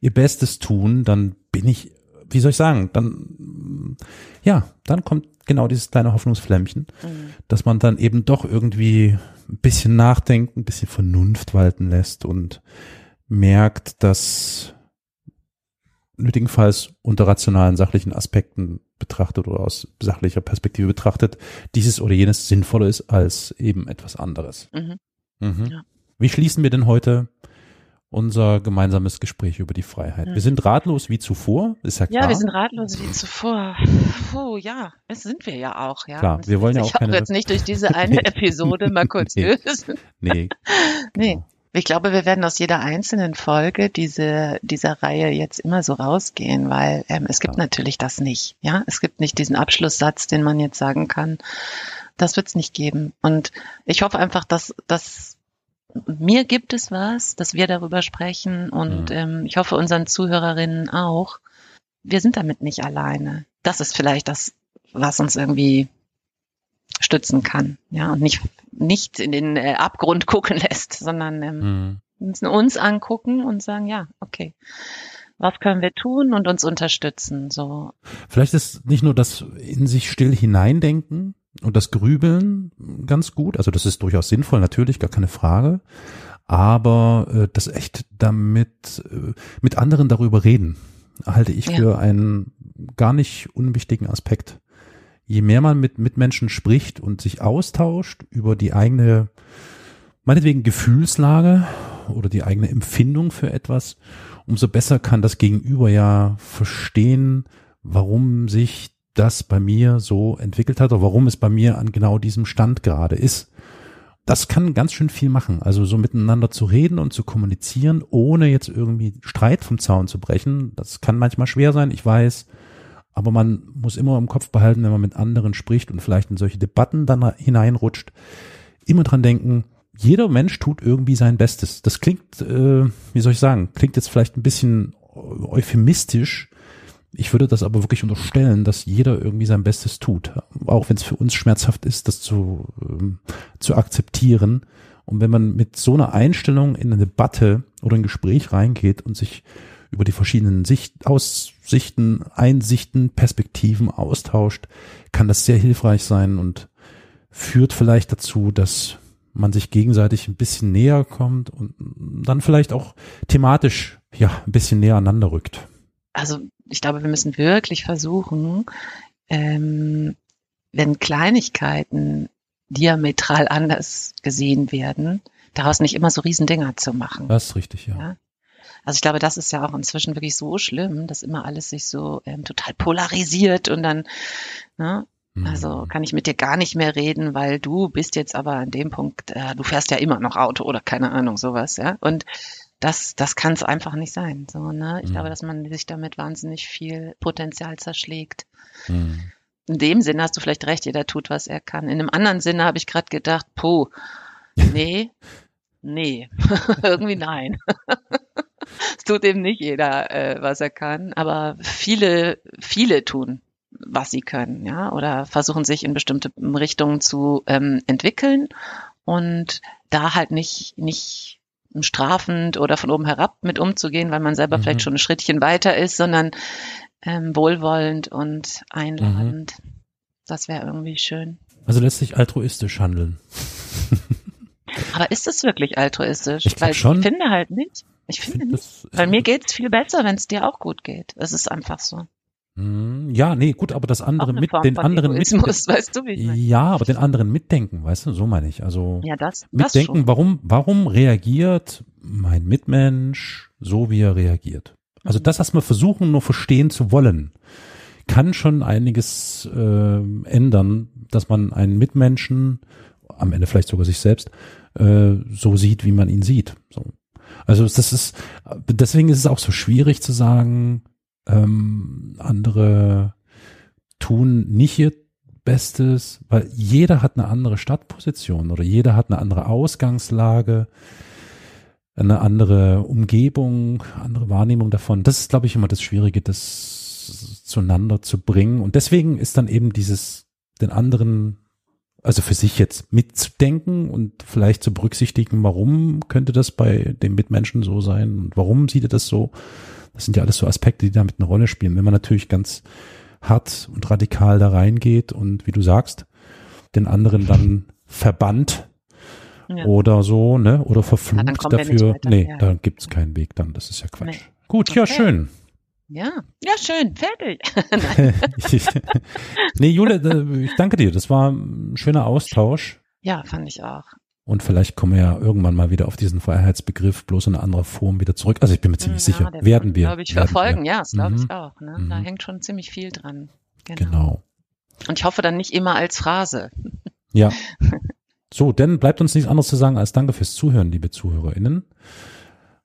B: ihr Bestes tun, dann bin ich, wie soll ich sagen, dann, ja, dann kommt genau dieses kleine Hoffnungsflämmchen
A: Mhm.
B: dass man dann eben doch irgendwie ein bisschen nachdenkt, ein bisschen Vernunft walten lässt und merkt, dass nötigenfalls unter rationalen, sachlichen Aspekten betrachtet oder aus sachlicher Perspektive betrachtet, dieses oder jenes sinnvoller ist als eben etwas anderes.
A: Mhm.
B: Mhm.
A: Ja.
B: Wie schließen wir denn heute unser gemeinsames Gespräch über die Freiheit?
A: Mhm.
B: Wir sind ratlos wie zuvor, ist ja klar.
A: Ja, wir sind ratlos wie zuvor. Puh, ja, das sind wir ja auch, ja.
B: Klar, wir wollen ja
A: ich
B: auch
A: habe
B: keine-
A: jetzt nicht durch diese eine. Episode mal kurz
B: Nee.
A: lösen.
B: nee,
A: Nee. Ich glaube, wir werden aus jeder einzelnen Folge diese, dieser Reihe jetzt immer so rausgehen, weil ähm, es gibt
B: Klar.
A: natürlich das nicht. Ja, es gibt nicht diesen Abschlusssatz, den man jetzt sagen kann. Das wird es nicht geben. Und ich hoffe einfach, dass, dass mir gibt es was, dass wir darüber sprechen und
B: Mhm.
A: ähm, ich hoffe unseren Zuhörerinnen auch. Wir sind damit nicht alleine. Das ist vielleicht das, was uns irgendwie stützen kann, ja, und nicht nicht in den äh, Abgrund gucken lässt, sondern ähm,
B: Mhm.
A: müssen uns angucken und sagen, ja, okay, was können wir tun und uns unterstützen, so.
B: Vielleicht ist nicht nur das in sich still hineindenken und das Grübeln ganz gut. Also das ist durchaus sinnvoll, natürlich, gar keine Frage. Aber äh, das echt damit äh, mit anderen darüber reden, halte ich
A: Ja.
B: für einen gar nicht unwichtigen Aspekt. Je mehr man mit Mitmenschen spricht und sich austauscht über die eigene, meinetwegen Gefühlslage oder die eigene Empfindung für etwas, umso besser kann das Gegenüber ja verstehen, warum sich das bei mir so entwickelt hat oder warum es bei mir an genau diesem Stand gerade ist. Das kann ganz schön viel machen. Also so miteinander zu reden und zu kommunizieren, ohne jetzt irgendwie Streit vom Zaun zu brechen. Das kann manchmal schwer sein, ich weiß. Aber man muss immer im Kopf behalten, wenn man mit anderen spricht und vielleicht in solche Debatten dann hineinrutscht, immer dran denken, jeder Mensch tut irgendwie sein Bestes. Das klingt, äh, wie soll ich sagen, klingt jetzt vielleicht ein bisschen euphemistisch. Ich würde das aber wirklich unterstellen, dass jeder irgendwie sein Bestes tut. Auch wenn es für uns schmerzhaft ist, das zu, ähm, zu akzeptieren. Und wenn man mit so einer Einstellung in eine Debatte oder ein Gespräch reingeht und sich über die verschiedenen Sicht, Aussichten, Einsichten, Perspektiven austauscht, kann das sehr hilfreich sein und führt vielleicht dazu, dass man sich gegenseitig ein bisschen näher kommt und dann vielleicht auch thematisch ja ein bisschen näher aneinander rückt.
A: Also ich glaube, wir müssen wirklich versuchen, ähm, wenn Kleinigkeiten diametral anders gesehen werden, daraus nicht immer so Riesendinger zu machen.
B: Das ist richtig, ja.
A: Ja. Also ich glaube, das ist ja auch inzwischen wirklich so schlimm, dass immer alles sich so ähm, total polarisiert und dann, ne, also
B: Mhm.
A: kann ich mit dir gar nicht mehr reden, weil du bist jetzt aber an dem Punkt, äh, du fährst ja immer noch Auto oder keine Ahnung, sowas, ja. Und das, das kann es einfach nicht sein. So, ne? Ich
B: Mhm.
A: glaube, dass man sich damit wahnsinnig viel Potenzial zerschlägt.
B: Hm.
A: In dem Sinne hast du vielleicht recht, jeder tut, was er kann. In einem anderen Sinne habe ich gerade gedacht, puh, nee, nee, irgendwie nein. es tut eben nicht jeder, äh, was er kann, aber viele, viele tun, was sie können, ja, oder versuchen sich in bestimmte Richtungen zu ähm, entwickeln und da halt nicht, nicht strafend oder von oben herab mit umzugehen, weil man selber
B: Mhm.
A: vielleicht schon ein Schrittchen weiter ist, sondern ähm, wohlwollend und einladend. Das wäre irgendwie schön.
B: Also letztlich altruistisch handeln.
A: Aber ist es wirklich altruistisch?
B: Ich glaub
A: Weil
B: schon.
A: ich finde halt nicht. Ich finde
B: find, das-
A: Weil mir geht's viel besser, wenn es dir auch gut geht. Es ist einfach so.
B: Hm, Ja, nee, gut, aber das andere mit den anderen mit,
A: Egoismus, weißt du, wie ich meine?
B: ja, aber den anderen mitdenken, weißt du, so meine ich. Also
A: Ja, das, das
B: mitdenken,
A: schon.
B: warum, warum reagiert mein Mitmensch so, wie er reagiert? Also
A: Mhm.
B: das, was wir versuchen, nur verstehen zu wollen, kann schon einiges äh, ändern, dass man einen Mitmenschen, am Ende vielleicht sogar sich selbst, äh, so sieht, wie man ihn sieht. So. Also das ist, deswegen ist es auch so schwierig zu sagen, ähm, andere tun nicht ihr Bestes, weil jeder hat eine andere Stadtposition oder jeder hat eine andere Ausgangslage, eine andere Umgebung, andere Wahrnehmung davon. Das ist, glaube ich, immer das Schwierige, das zueinander zu bringen. Und deswegen ist dann eben dieses, den anderen, also für sich jetzt mitzudenken und vielleicht zu berücksichtigen, warum könnte das bei dem Mitmenschen so sein und warum sieht er das so? Das sind ja alles so Aspekte, die damit eine Rolle spielen. Wenn man natürlich ganz hart und radikal da reingeht und wie du sagst, den anderen dann verbannt
A: Ja.
B: oder so, ne, oder
A: Ja,
B: verflucht
A: nicht
B: dafür.
A: weiter,
B: nee,
A: ja.
B: da gibt's keinen Weg dann, das ist ja Quatsch.
A: Nee.
B: Gut, ja,
A: Okay.
B: schön.
A: Ja, ja, schön, fertig.
B: nee, Jule, ich danke dir. Das war ein schöner Austausch.
A: ja, fand ich auch.
B: Und vielleicht kommen wir ja irgendwann mal wieder auf diesen Freiheitsbegriff bloß in einer anderen Form wieder zurück. Also ich bin mir ziemlich
A: ja,
B: sicher, werden wir.
A: glaube ich, verfolgen.
B: wir.
A: Ja, das glaube ich
B: Mhm.
A: auch. Ne? Da
B: Mhm.
A: hängt schon ziemlich viel dran. Genau.
B: Genau.
A: Und ich hoffe dann nicht immer als Phrase.
B: Ja. So, denn bleibt uns nichts anderes zu sagen als Danke fürs Zuhören, liebe ZuhörerInnen.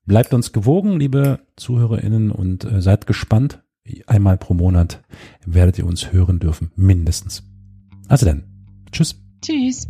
B: Bleibt uns gewogen, liebe ZuhörerInnen, und äh, seid gespannt. Einmal pro Monat werdet ihr uns hören dürfen, mindestens. Also dann, tschüss.
A: Tschüss.